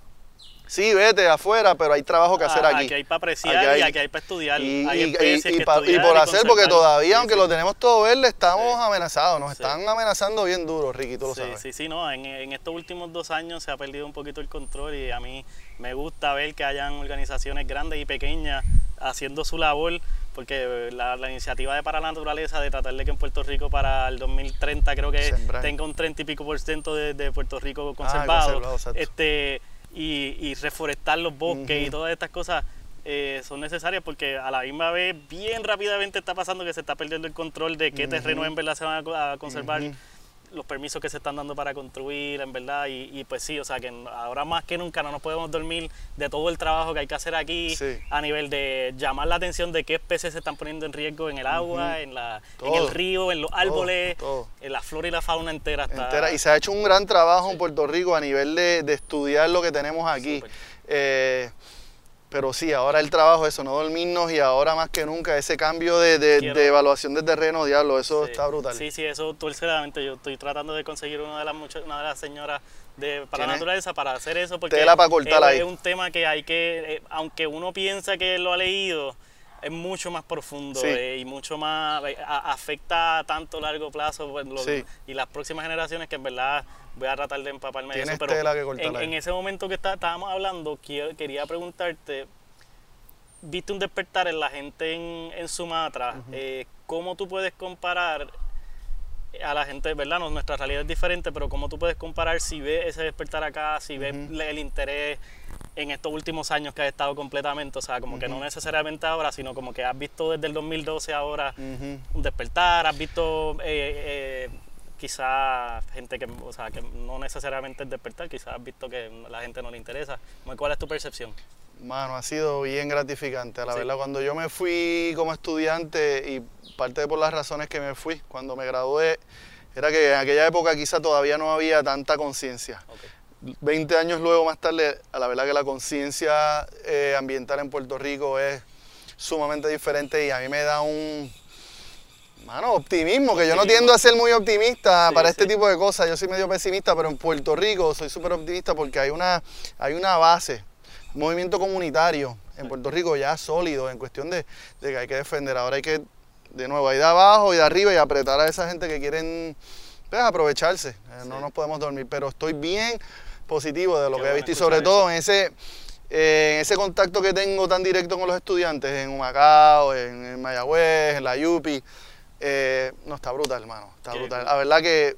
sí, vete afuera, pero hay trabajo que hacer Ah, aquí. Aquí hay para apreciar Aquí hay- y aquí hay para estudiar. Y, hay y- y- y pa- y por hacer, porque todavía, Sí, aunque sí. lo tenemos todo verde, estamos Sí. amenazados, nos están amenazando bien duro, Ricky, tú lo Sí, sabes. sí, sí, no, en, en estos últimos dos años se ha perdido un poquito el control y a mí me gusta ver que hayan organizaciones grandes y pequeñas haciendo su labor, porque la, la iniciativa de Para la Naturaleza de tratar de que en Puerto Rico para el 2030 creo que Sembrar. tenga un 30 y pico por ciento de, de Puerto Rico conservado, conservado, exacto. este, y, y reforestar los bosques y todas estas cosas. eh, son necesarias porque a la misma vez bien rápidamente está pasando que se está perdiendo el control de qué terreno en verdad se van a co- a conservar. Los permisos que se están dando para construir, en verdad, y, y pues sí, o sea, que ahora más que nunca no nos podemos dormir de todo el trabajo que hay que hacer aquí Sí. a nivel de llamar la atención de qué especies se están poniendo en riesgo en el agua, en, la, en el río, en los árboles, todo. en la flora y la fauna entera. Está, entera. Y se ha hecho un gran trabajo en Puerto Rico a nivel de, de estudiar lo que tenemos aquí. Pero sí, ahora el trabajo, eso, no dormirnos y ahora más que nunca ese cambio de, de- Quiero- de evaluación de terreno, diablo, eso Sí. está brutal. Sí, sí, eso torcidamente. Yo estoy tratando de conseguir una de las una de las señoras de para la naturaleza para hacer eso porque Tela para cortar es, ahí. es un tema que hay que, eh, aunque uno piensa que lo ha leído, es mucho más profundo Sí. eh, y mucho más eh, a- afecta a tanto largo plazo pues, lo- Sí. y las próximas generaciones que en verdad voy a tratar de empaparme de eso. Pero tela que en, en ese momento que está- estábamos hablando, quería preguntarte viste un despertar en la gente en, en Sumatra. eh, ¿Cómo tú puedes comparar a la gente, verdad? No, nuestra realidad es diferente, pero ¿cómo tú puedes comparar si ves ese despertar acá, si ves el interés en estos últimos años que ha estado completamente? O sea, como que no necesariamente ahora, sino como que has visto desde el 2012 ahora un despertar, has visto eh, eh, quizá gente que, o sea, que no necesariamente es despertar, quizás has visto que la gente no le interesa. ¿Cuál es tu percepción? Mano, ha sido bien gratificante, la Sí. verdad. Cuando yo me fui como estudiante y parte de por las razones que me fui, cuando me gradué, era que en aquella época quizá todavía no había tanta conciencia. Ok. 20 años luego más tarde, a la verdad que la conciencia eh, ambiental en Puerto Rico es sumamente diferente y a mí me da un mano, optimismo, que yo no tiendo a ser muy optimista Sí, para este sí. tipo de cosas, yo soy medio pesimista, pero en Puerto Rico soy súper optimista porque hay una, hay una base, un movimiento comunitario en Puerto Rico ya sólido en cuestión de, de que hay que defender, ahora hay que, de nuevo, ir de abajo y de arriba y apretar a esa gente que quieren pues, aprovecharse, Eh, no nos podemos dormir, pero estoy bien positivo de lo Qué que he visto y sobre eso. todo en ese, eh, ese contacto que tengo tan directo con los estudiantes en Humacao, en, en Mayagüez, en la Yupi, eh, no, está brutal, hermano, está Qué brutal. La verdad que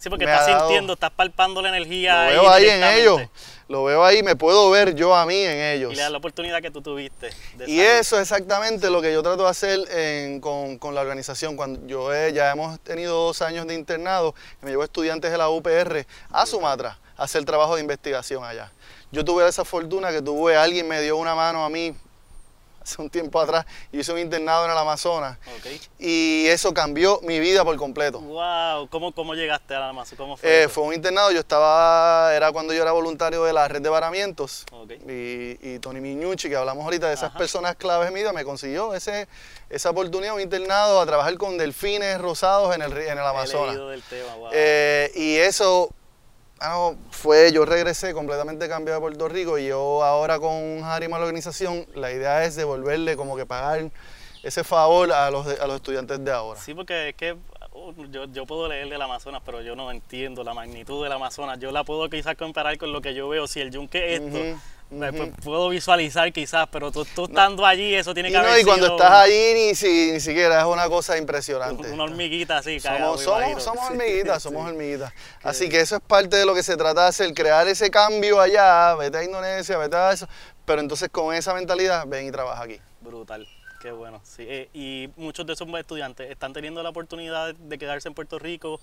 Sí, porque Me estás sintiendo, estás palpando la energía. lo veo ahí en ellos, lo veo ahí, me puedo ver yo a mí en ellos. Y le das la oportunidad que tú tuviste. de Y eso es exactamente lo que yo trato de hacer en- con, con la organización. Cuando yo he- ya hemos tenido dos años de internado, me llevo estudiantes de la UPR a Sumatra a hacer trabajo de investigación allá. Yo tuve esa fortuna que tuve, alguien me dio una mano a mí hace un tiempo atrás, y hice un internado en el Amazonas Ok. y eso cambió mi vida por completo. Wow, ¿cómo, cómo llegaste a la Amazo? ¿Cómo fue? Eh, fue un internado, yo estaba, era cuando yo era voluntario de la red de varamientos. Y, y Tony Miñucci, que hablamos ahorita de esas Ajá. personas claves en mi vida, me consiguió ese, esa oportunidad, un internado a trabajar con delfines rosados en el, en el Amazonas. leído del tema, wow. Eh, y eso ah, no, fue, yo regresé completamente cambiado a Puerto Rico y yo ahora con Harima la organización, la idea es devolverle como que pagar ese favor a los, a los estudiantes de ahora. Sí, porque es que uh, yo, yo puedo leer del Amazonas, pero yo no entiendo la magnitud del Amazonas. Yo la puedo quizás comparar con lo que yo veo. Si el yunque es esto, ujú. pues, puedo visualizar quizás, pero tú, tú estando allí, eso tiene Y, que no, haber y cuando sido estás allí ni, si- ni siquiera es una cosa impresionante. una hormiguita así, Somos, somos, somos Sí, hormiguitas, [LAUGHS] somos hormiguitas. Así que eso es parte de lo que se trata de hacer, crear ese cambio allá, vete a Indonesia, vete a eso, pero entonces con esa mentalidad ven y trabaja aquí. Brutal, qué bueno. Sí, eh, y muchos de esos estudiantes están teniendo la oportunidad de quedarse en Puerto Rico.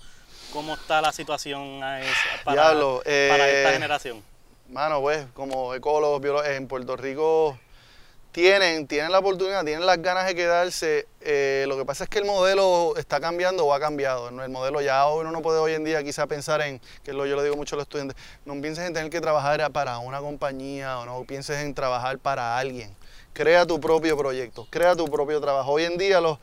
¿Cómo está la situación a esa- para, Diablo, para esta eh, generación? Mano, pues, como ecólogos, biólogos, en Puerto Rico tienen, tienen la oportunidad, tienen las ganas de quedarse. Eh, lo que pasa es que el modelo está cambiando o ha cambiado. El modelo ya hoy uno no puede hoy en día quizá pensar en, que es lo yo le digo mucho a los estudiantes, no pienses en tener que trabajar para una compañía o no pienses en trabajar para alguien. Crea tu propio proyecto, crea tu propio trabajo. Hoy en día los,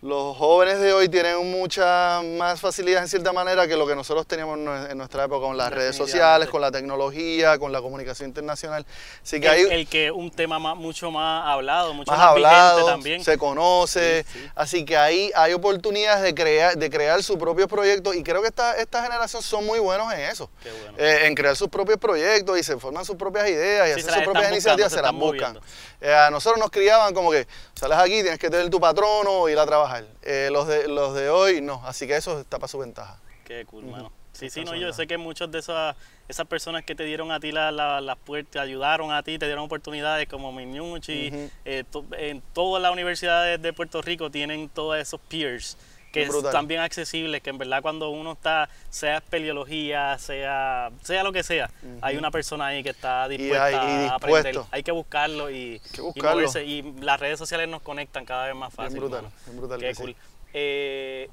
los jóvenes de hoy tienen mucha más facilidad en cierta manera que lo que nosotros teníamos en nue- en nuestra época con las redes sociales, con la tecnología, con la comunicación internacional. Así que El, hay el que un tema más, mucho más hablado, mucho más más, hablado, también. se conoce, Sí, sí. así que ahí hay oportunidades de crear, de crear sus propios proyectos y creo que esta, esta generación son muy buenos en eso. Qué bueno. Eh, en crear sus propios proyectos y se forman sus propias ideas y Sí, las sus propias iniciativas, se se las buscan. moviendo. Eh, a nosotros nos criaban como que sales aquí, tienes que tener tu patrono, ir a trabajar. Eh, los, de, los de hoy no, así que eso está para su ventaja. Qué cool, mano. Sí, sí, no, yo sé que muchos de esas, esas personas que te dieron a ti la- la- las puertas, te ayudaron a ti, te dieron oportunidades como Miñucci, Ujú. eh, to- en todas las universidades de Puerto Rico tienen todos esos peers que Es brutal. están bien accesibles, que en verdad cuando uno está, sea espeleología, sea, sea lo que sea, hay una persona ahí que está dispuesta hay- y a aprender. Hay que buscarlo y, que y buscarlo. moverse. Y las redes sociales nos conectan cada vez más fácil. Bien brutal, bien brutal Qué que sí. cool. Eh,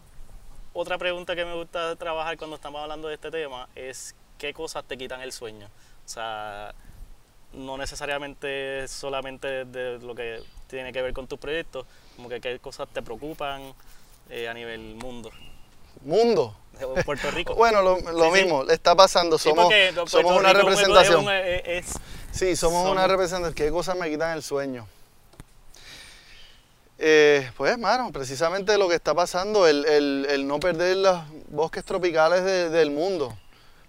otra pregunta que me gusta trabajar cuando estamos hablando de este tema es qué cosas te quitan el sueño. O sea, no necesariamente solamente de lo que tiene que ver con tus proyectos, como que qué cosas te preocupan eh, a nivel mundo. Mundo. de Puerto Rico. [LAUGHS] Bueno, lo, lo Sí, sí. mismo, le está pasando. Somos, Puerto somos una Rico representación. es un- es- es- Sí, somos, somos- una representación. ¿Qué cosas me quitan el sueño? Eh, pues, hermano, precisamente lo que está pasando, el, el- el no perder los bosques tropicales de- del mundo.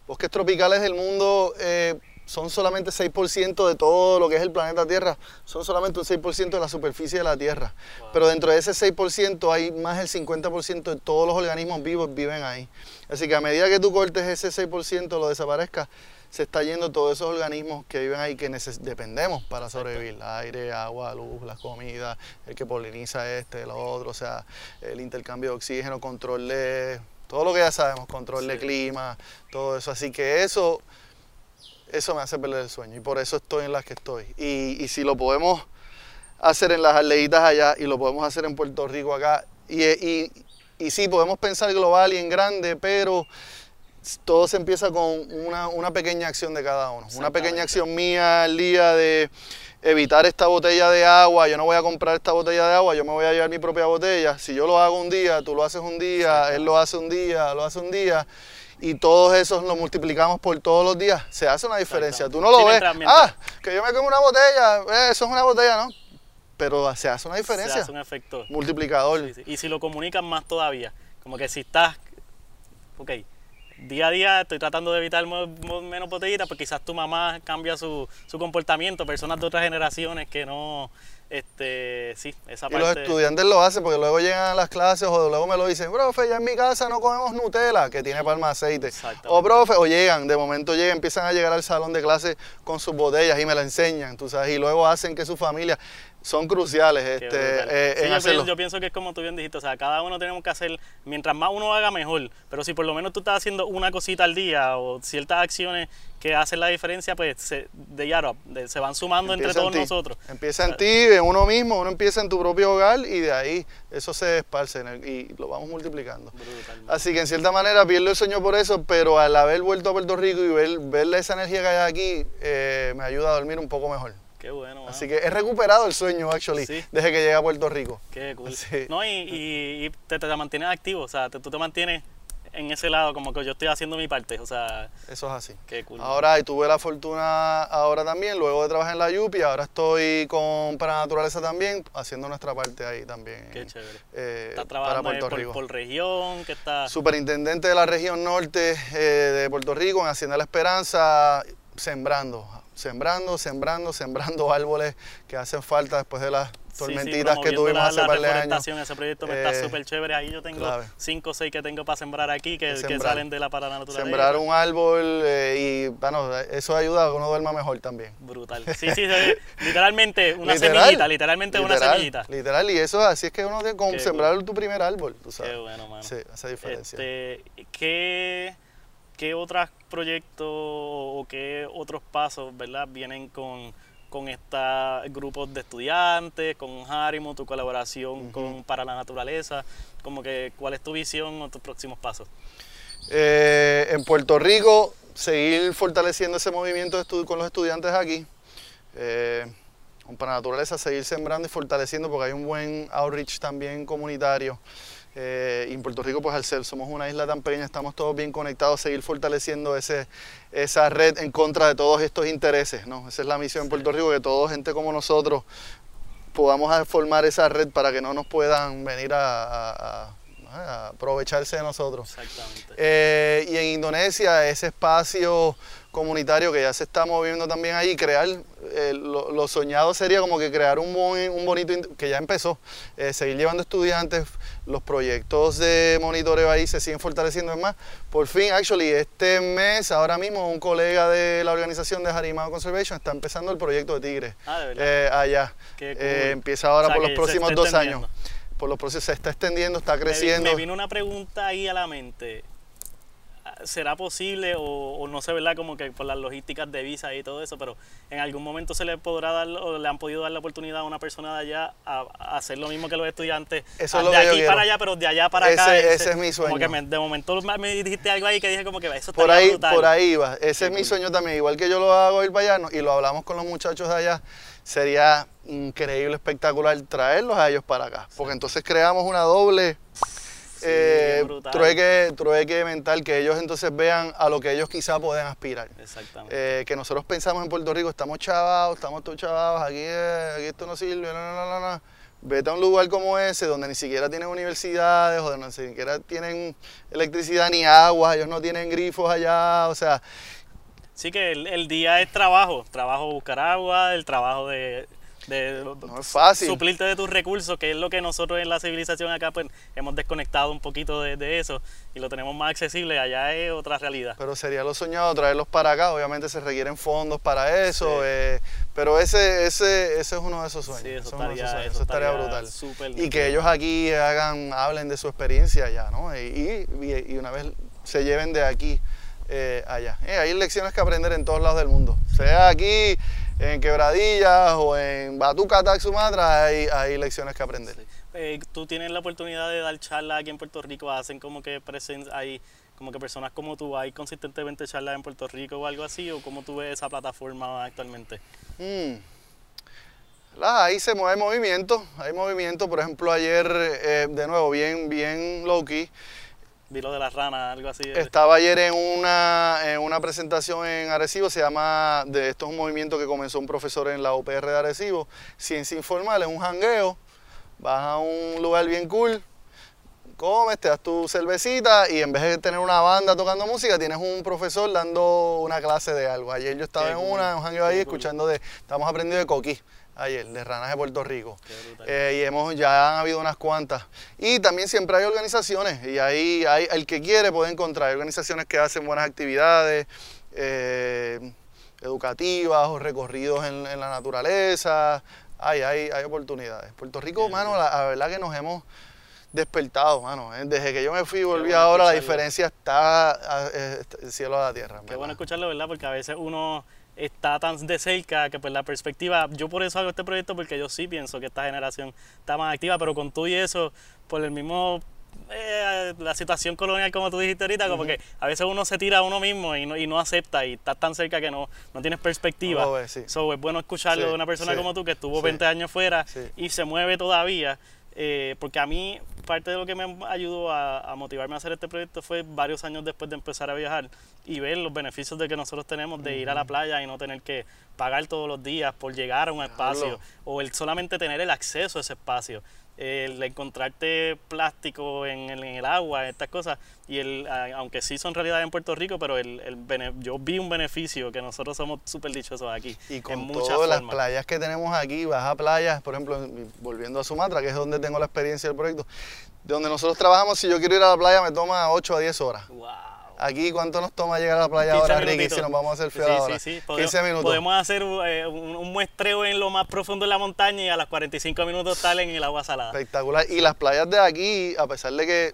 Bosques tropicales del mundo eh, son solamente 6% de todo lo que es el planeta Tierra, son solamente un 6% de la superficie de la Tierra. Wow. Pero dentro de ese 6% hay más del 50% de todos los organismos vivos viven ahí. Así que a medida que tú cortes ese 6%, lo desaparezca, se está yendo todos esos organismos que viven ahí que dependemos para sobrevivir. Aire, agua, luz, la comida, el que poliniza este, lo otro, o sea, el intercambio de oxígeno, control de, todo lo que ya sabemos, control de clima, todo eso. Así que eso, eso me hace perder el sueño y por eso estoy en las que estoy. Y, y si lo podemos hacer en las aldeitas allá y lo podemos hacer en Puerto Rico acá, y, y, y sí, podemos pensar global y en grande, pero todo se empieza con una, una pequeña acción de cada uno. Una pequeña acción mía al día de evitar esta botella de agua, yo no voy a comprar esta botella de agua, yo me voy a llevar mi propia botella. Si yo lo hago un día, tú lo haces un día, él lo hace un día, lo hace un día, y todos esos lo multiplicamos por todos los días, se hace una diferencia. Tú no lo Sí, ves, mientras- mientras- ah, que yo me como una botella, eh, eso es una botella, ¿no? Pero se hace una se diferencia. hace un efecto. Multiplicador. Sí, sí. Y si lo comunican más todavía, como que si estás, ok, día a día estoy tratando de evitar menos botellitas, pues quizás tu mamá cambia su, su comportamiento, personas de otras generaciones que no, este, sí, esa Y los parte. estudiantes lo hacen porque luego llegan a las clases o luego me lo dicen, profe, ya en mi casa no comemos Nutella, que tiene palma de aceite. O profe, o llegan, de momento llegan, empiezan a llegar al salón de clase con sus botellas y me la enseñan, tú sabes, y luego hacen que su familia son cruciales este, eh, Sí, en yo, hacerlo. pienso, yo pienso que es como tú bien dijiste, o sea, cada uno tenemos que hacer, mientras más uno haga mejor, pero si por lo menos tú estás haciendo una cosita al día o ciertas acciones que hacen la diferencia, pues se, de ya se van sumando entre Empieza todos nosotros. Empieza en ti, en uno mismo, uno empieza en tu propio hogar y de ahí eso se esparce en el- y lo vamos multiplicando. Brutal. Así que en cierta manera pierdo el sueño por eso, pero al haber vuelto a Puerto Rico y ver, ver esa energía que hay aquí, eh, me ayuda a dormir un poco mejor. Qué bueno, mano. Así que he recuperado el sueño, actually, Sí. desde que llegué a Puerto Rico. Qué cool. No, y, y- y te, te mantienes activo, o sea, te- tú te mantienes en ese lado, como que yo estoy haciendo mi parte, o sea, Eso es así. qué cool. Ahora y tuve la fortuna ahora también, luego de trabajar en la Yupi, ahora estoy con Para Naturaleza también, haciendo nuestra parte ahí también. Qué chévere. eh, Estás para trabajando Puerto por, Rico. por región, que está... Superintendente de la región norte eh, de Puerto Rico, en Hacienda La Esperanza, sembrando, sembrando, sembrando, sembrando [LAUGHS] árboles que hacen falta después de las Sí, sí, tormentitas que tuvimos la, hace la par de años. ese proyecto me está Eh, súper chévere. Ahí yo tengo clave. cinco o seis que tengo para sembrar aquí, que, que salen de la para naturaleza. Sembrar un árbol eh, y bueno, eso ayuda a que uno duerma mejor también. Brutal. Sí, sí, [LAUGHS] literalmente una Literal, semillita, literalmente una semillita. Literal, y eso así es que uno tiene como Qué sembrar tu primer árbol, tú sabes. Qué bueno, mano. Sí, hace diferencia. Este, ¿qué, ¿Qué otros proyectos o qué otros pasos verdad, vienen con, con estos grupos de estudiantes, con Harimo, tu colaboración con Para la Naturaleza? Como que, ¿Cuál es tu visión o tus próximos pasos? Eh, en Puerto Rico, seguir fortaleciendo ese movimiento de con los estudiantes aquí. Eh, para naturaleza, seguir sembrando y fortaleciendo porque hay un buen outreach también comunitario. Eh, y en Puerto Rico, pues al ser, somos una isla tan pequeña, estamos todos bien conectados, seguir fortaleciendo ese, esa red en contra de todos estos intereses. ¿no? Esa es la misión en Puerto Rico, que toda gente como nosotros podamos formar esa red para que no nos puedan venir a, a- a- a aprovecharse de nosotros. Exactamente. Eh, y en Indonesia, ese espacio comunitario que ya se está moviendo también ahí, crear, eh, lo, lo soñado sería como que crear un, buen- un bonito, que ya empezó, eh, seguir llevando estudiantes, los proyectos de monitoreo ahí se siguen fortaleciendo. Es más, por fin, actually, este mes, ahora mismo, un colega de la organización de Harimau Conservation está empezando el proyecto de Tigres Ah, de eh, allá. Qué cool. Eh, empieza ahora O sea, por los próximos dos años. por los procesos, se está extendiendo, está creciendo. Me, vino una pregunta ahí a la mente. ¿Será posible o, o no sé, verdad? Como que por las logísticas de visa y todo eso, pero en algún momento se le podrá dar o le han podido dar la oportunidad a una persona de allá a, a hacer lo mismo que los estudiantes. Eso es lo de que aquí para allá, pero de allá para acá. Ese- ese es mi sueño. Como que me- de momento me dijiste algo ahí que dije como que eso Por ahí, brutal. por ahí va. Ese es mi sueño también. Igual que yo lo hago ir para allá y lo hablamos con los muchachos de allá, sería increíble, espectacular traerlos a ellos para acá. Porque entonces creamos una doble eh, trueque, trueque mental, que ellos entonces vean a lo que ellos quizá pueden aspirar. Exactamente. Eh, que nosotros pensamos en Puerto Rico, estamos chavados, estamos todos chavados, aquí, aquí esto no sirve, no, no, no, no, no. Vete a un lugar como ese, donde ni siquiera tienen universidades, o donde ni siquiera tienen electricidad ni agua, ellos no tienen grifos allá, o sea, Sí que el, el día es trabajo, trabajo buscar agua, el trabajo de, de No es fácil. suplirte de tus recursos, que es lo que nosotros en la civilización acá pues hemos desconectado un poquito de, de eso y lo tenemos más accesible, allá es otra realidad. pero sería lo soñado traerlos para acá, obviamente se requieren fondos para eso, Sí. eh, pero ese, ese, ese es uno de esos sueños, Sí, eso esos estaría, sueños, eso eso estaría estaría brutal. y que ellos aquí hagan, hablen de su experiencia allá, ¿no? Y, y- y una vez se lleven de aquí eh, allá. Eh, hay lecciones que aprender en todos lados del mundo, sea aquí en Quebradillas o en Batucatac, Sumatra, hay, hay lecciones que aprender. Sí. Eh, tú tienes la oportunidad de dar charlas aquí en Puerto Rico, hacen como que presen hay como que personas como tú, hay consistentemente charlas en Puerto Rico o algo así, o cómo tú ves esa plataforma actualmente. Mm. La- ahí se mueve movimiento, hay movimiento, por ejemplo ayer, eh, de nuevo, bien, bien low key, Vi de las ranas, algo así. Estaba ayer en una, en una presentación en Arecibo, se llama, de esto es un movimiento que comenzó un profesor en la UPR de Arecibo, Ciencia Informal, es un jangueo, vas a un lugar bien cool, comes, te das tu cervecita y en vez de tener una banda tocando música, tienes un profesor dando una clase de algo. Ayer yo estaba Qué en una, en un jangueo ahí, escuchando de, estamos aprendiendo de coquí ayer, de ranas de Puerto Rico. Eh, y hemos, ya han habido unas cuantas. Y también siempre hay organizaciones, y ahí hay, el que quiere puede encontrar. Hay organizaciones que hacen buenas actividades eh, educativas o recorridos en, en la naturaleza. Hay, hay, hay oportunidades. Puerto Rico, Bien, mano, bien. la, la verdad que nos hemos despertado, mano. eh. Desde que yo me fui y volví bueno ahora, la diferencia está está el cielo a la tierra. Qué verdad. bueno escucharlo, ¿verdad? Porque a veces uno está tan de cerca que pues la perspectiva, yo por eso hago este proyecto porque yo sí pienso que esta generación está más activa, pero con tú y eso, por el mismo, eh, la situación colonial como tú dijiste ahorita, como que a veces uno se tira a uno mismo y no, y no acepta y estás tan cerca que no, no tienes perspectiva. No lo ves, sí. So, es bueno escucharlo Sí, de una persona sí, como tú que estuvo sí. 20 años fuera y se mueve todavía. Eh, porque a mí parte de lo que me ayudó a, a motivarme a hacer este proyecto fue varios años después de empezar a viajar y ver los beneficios de que nosotros tenemos de ir a la playa y no tener que pagar todos los días por llegar a un espacio o el solamente tener el acceso a ese espacio. El encontrarte plástico en, el- en el agua, estas cosas, y el, aunque sí son realidad en Puerto Rico, pero el, el bene- yo vi un beneficio que nosotros somos súper dichosos aquí. Y con muchas todas las playas que tenemos aquí, vas a playas, por ejemplo, en- volviendo a Sumatra, que es donde tengo la experiencia del proyecto, de donde nosotros trabajamos, si yo quiero ir a la playa me toma 8 a 10 horas. Wow. Aquí, ¿cuánto nos toma llegar a la playa 15 ahora, Ricky, minutitos. si nos vamos a hacer Sí, fiel ahora? sí, sí. 15 minutos. Podemos hacer eh, un, un muestreo en lo más profundo de la montaña y a las 45 minutos estar en el agua salada. Espectacular. Y las playas de aquí, a pesar de que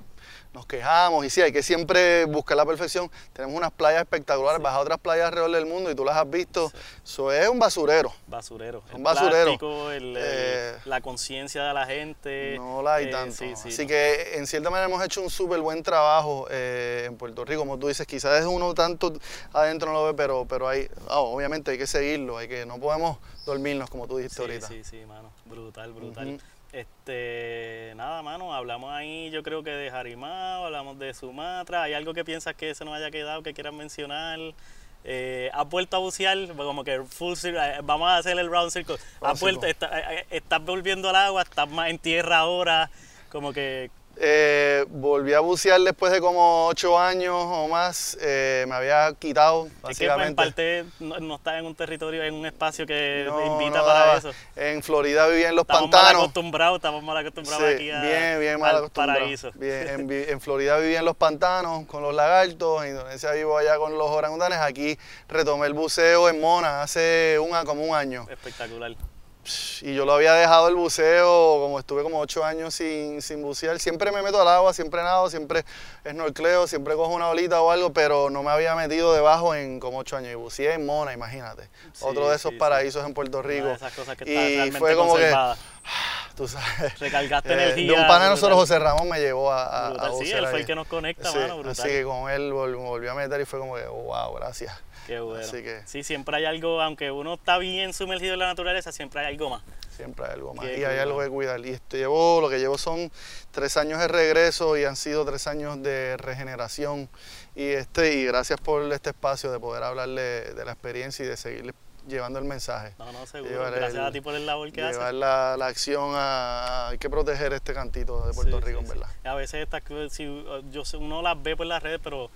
nos quejamos y sí, hay que siempre buscar la perfección, tenemos unas playas espectaculares, vas a otras playas alrededor del mundo y tú las has visto, eso es un basurero. Basurero. Un el basurero. plástico, el- Eh, la conciencia de la gente. No la hay eh, tanto. sí, sí. Así que en cierta manera hemos hecho un súper buen trabajo eh, en Puerto Rico, como tú dices, quizás es uno tanto adentro no lo ve, pero, pero hay, ah, obviamente hay que seguirlo, hay que, no podemos dormirnos como tú dijiste Sí, ahorita. sí, sí, mano. Brutal, brutal. Este, nada, mano, hablamos ahí, yo creo que de Jarimao, hablamos de Sumatra. ¿Hay algo que piensas que se nos haya quedado, que quieras mencionar? Eh, ¿Has vuelto a bucear? Como que full circle, eh, vamos a hacer el round circle. ¿Has vuelto, está- eh, eh, estás volviendo al agua, estás más en tierra ahora, como que Eh, volví a bucear después de como ocho años o más, eh, me había quitado es que en básicamente. parte no, no estás en un territorio, en un espacio que No, te invita no para eso. En Florida vivía en los Estamos mal pantanos. acostumbrados, estamos mal acostumbrados Sí, aquí a, bien, bien mal al paraíso. Bien, en, [LAUGHS] Florida viví en los pantanos con los lagartos, en Indonesia vivo allá con los orangutanes. Aquí retomé el buceo en Mona hace un, a- como un año. Espectacular. Y yo lo había dejado el buceo, como estuve como ocho años sin, sin bucear. Siempre me meto al agua, siempre nado, siempre snorcleo, siempre cojo una olita o algo, pero no me había metido debajo en como ocho años. Y buceé en Mona, imagínate. Sí, Otro de esos sí, sí. paraísos en Puerto Rico. esas cosas que y fue como que. Tú sabes. Recargaste eh, energía. De un pana de nosotros. José Ramón, me llevó a, a, a sí, él fue el que nos conecta, Sí, mano, brutal. Así que con él vol- me volvió a meter y fue como que, wow, gracias. Qué bueno. Así que- Sí, siempre hay algo, aunque uno está bien sumergido en la naturaleza, siempre hay algo más. Siempre hay algo más. Qué y hay algo que cuidar. Y esto llevo, lo que llevo son tres años de regreso y han sido tres años de regeneración. Y este, y gracias por este espacio de poder hablarle de la experiencia y de seguir llevando el mensaje. No, no, seguro. Llevar Gracias el- a ti por el labor que Llevar haces. la, la acción a. Hay que proteger este cantito de Puerto Sí, Rico, sí, en sí. verdad. A veces estas si, yo sé, uno las ve por las redes, pero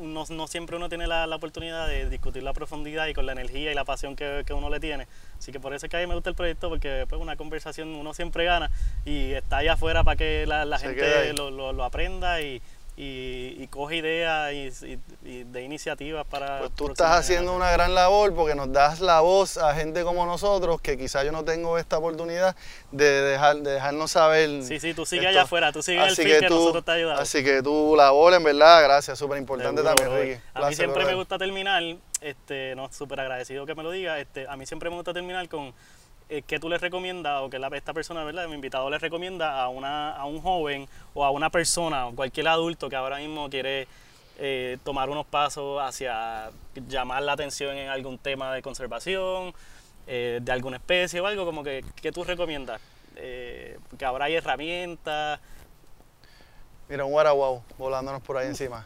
no, no siempre uno tiene la, la oportunidad de discutir la profundidad y con la energía y la pasión que, que uno le tiene. Así que por eso es que a mí me gusta el proyecto, porque pues una conversación uno siempre gana y está allá afuera para que la, la gente lo, lo- lo aprenda y, y, y coge ideas y, de iniciativas para... Pues tú estás haciendo una gran labor porque nos das la voz a gente como nosotros que quizás yo no tengo esta oportunidad de, dejar, de dejarnos saber. Sí, sí, tú sigue esto. allá afuera, tú sigue el Así fin que tú- nosotros te ayudamos. Así que tu labor, en verdad, gracias, súper importante también. Ricky. A mí siempre me gusta terminar, este, no, súper agradecido que me lo diga, este, a mí siempre me gusta terminar con qué tú le recomiendas o que la, esta persona, ¿verdad? Mi invitado le recomienda a, una, a un joven o a una persona o cualquier adulto que ahora mismo quiere eh, tomar unos pasos hacia llamar la atención en algún tema de conservación, eh, de alguna especie o algo, como que, ¿qué tú recomiendas? Eh, que ahora hay herramientas, Mira, un guaraguau volándonos por ahí encima.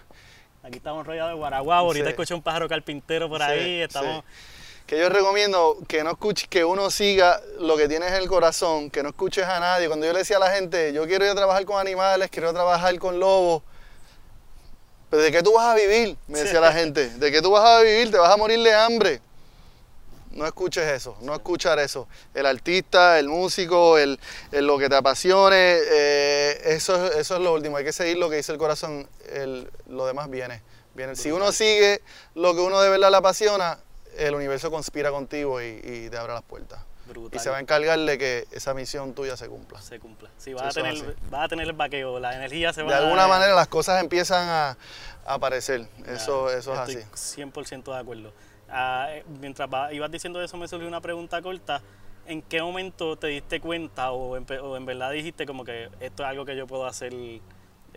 aquí estamos rodeados de guaraguao, ahorita Sí. escuché un pájaro carpintero por Sí, ahí, estamos... sí. Que yo recomiendo que no escuche, que uno siga lo que tienes en el corazón, que no escuches a nadie. Cuando yo le decía a la gente, yo quiero ir a trabajar con animales, quiero trabajar con lobos, pero ¿de qué tú vas a vivir? Me decía la gente. ¿De qué tú vas a vivir? Te vas a morir de hambre. No escuches eso, no escuchar eso. El artista, el músico, el, el lo que te apasione, eh, eso, es- eso es lo último. Hay que seguir lo que dice el corazón, el- lo demás viene. viene. Si uno sigue lo que uno de verdad le apasiona, el universo conspira contigo y, y te abre las puertas. Brutal. Y se va a encargar de que esa misión tuya se cumpla. se cumpla. Sí, Sí, vas, a tener, vas a tener el vaqueo, la energía se va De a alguna manera las cosas empiezan a, a aparecer. Ya, Eso, eso es estoy así. 100% de acuerdo. Ah, eh, mientras va- ibas diciendo eso, me surgió una pregunta corta. ¿En qué momento te diste cuenta o en verdad dijiste como que esto es algo que yo puedo hacer?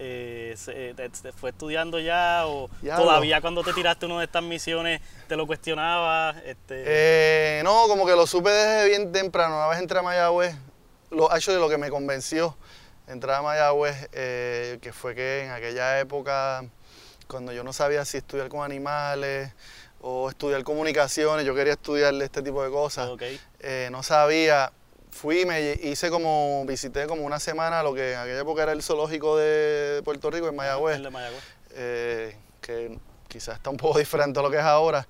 Eh, se- eh, te- te ¿Fue estudiando ya o todavía cuando te tiraste una de estas misiones te lo cuestionabas? Este, Eh, no, como que lo supe desde bien temprano. Una vez entré a Mayagüez, lo, hecho de lo que me convenció entrar a Mayagüez, eh, que fue que en aquella época, cuando yo no sabía si estudiar con animales o estudiar comunicaciones, yo quería estudiar este tipo de cosas. no sabía. Fui, me hice como, visité como una semana lo que en aquella época era el zoológico de Puerto Rico, en Mayagüez el de Mayagüez. eh, que quizás está un poco [LAUGHS] diferente a lo que es ahora.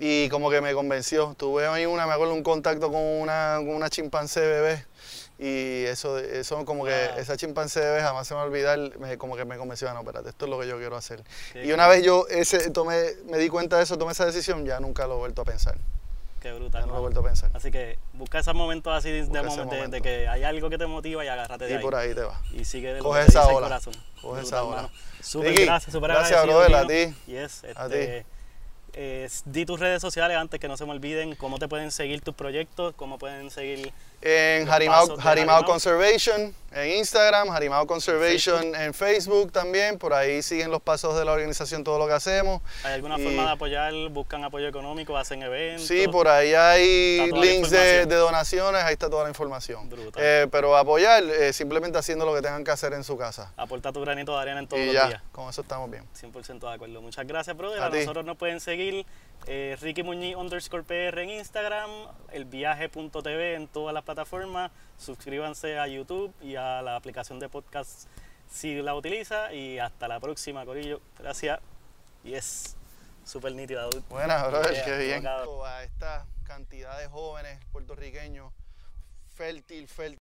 Y como que me convenció. Tuve ahí una, me acuerdo, un contacto con una, con una chimpancé bebé. Y eso, eso como que, Wow. esa chimpancé bebé jamás se me va a olvidar, me- como que me convenció, "Ah, no, espérate, esto es lo que yo quiero hacer. Qué y una vez yo ese, tomé, me di cuenta de eso, tomé esa decisión, ya nunca lo he vuelto a pensar. Qué Ya brutal. no lo he vuelto a pensar. Así que busca esos momentos así de, ese momento, de- de, momento. que hay algo que te motiva y agárrate de Y ahí. por ahí te va. Y sigue de Coge esa ola. corazón. Coge Brutal, esa ola. Súper gracias, súper gracias, brother, a ti. Yes, A este, eh, di tus redes sociales antes que no se me olviden, cómo te pueden seguir tus proyectos, cómo pueden seguir... En Harimao Harimao. Conservation en Instagram, Harimao Conservation en Facebook también. Por ahí siguen los pasos de la organización, todo lo que hacemos. ¿Hay alguna Y- forma de apoyar? ¿Buscan apoyo económico? ¿Hacen eventos? Sí, por ahí hay links de, donaciones, ahí está toda la información. Brutal. Eh, pero apoyar, eh, simplemente haciendo lo que tengan que hacer en su casa. Aporta tu granito de arena en todos y los ya, días. con eso estamos bien. 100% de acuerdo. Muchas gracias, brother. A A, nosotros nos pueden seguir eh, Ricky Muñiz underscore PR en Instagram, elviaje.tv en todas las plataformas. Suscríbanse a YouTube y a la aplicación de podcast si la utiliza. Y hasta la próxima, Corillo. Gracias. Yes. Súper nítida. Buenas, brother, Yeah, qué bien. A esta cantidad de jóvenes puertorriqueños, fértil, fértil.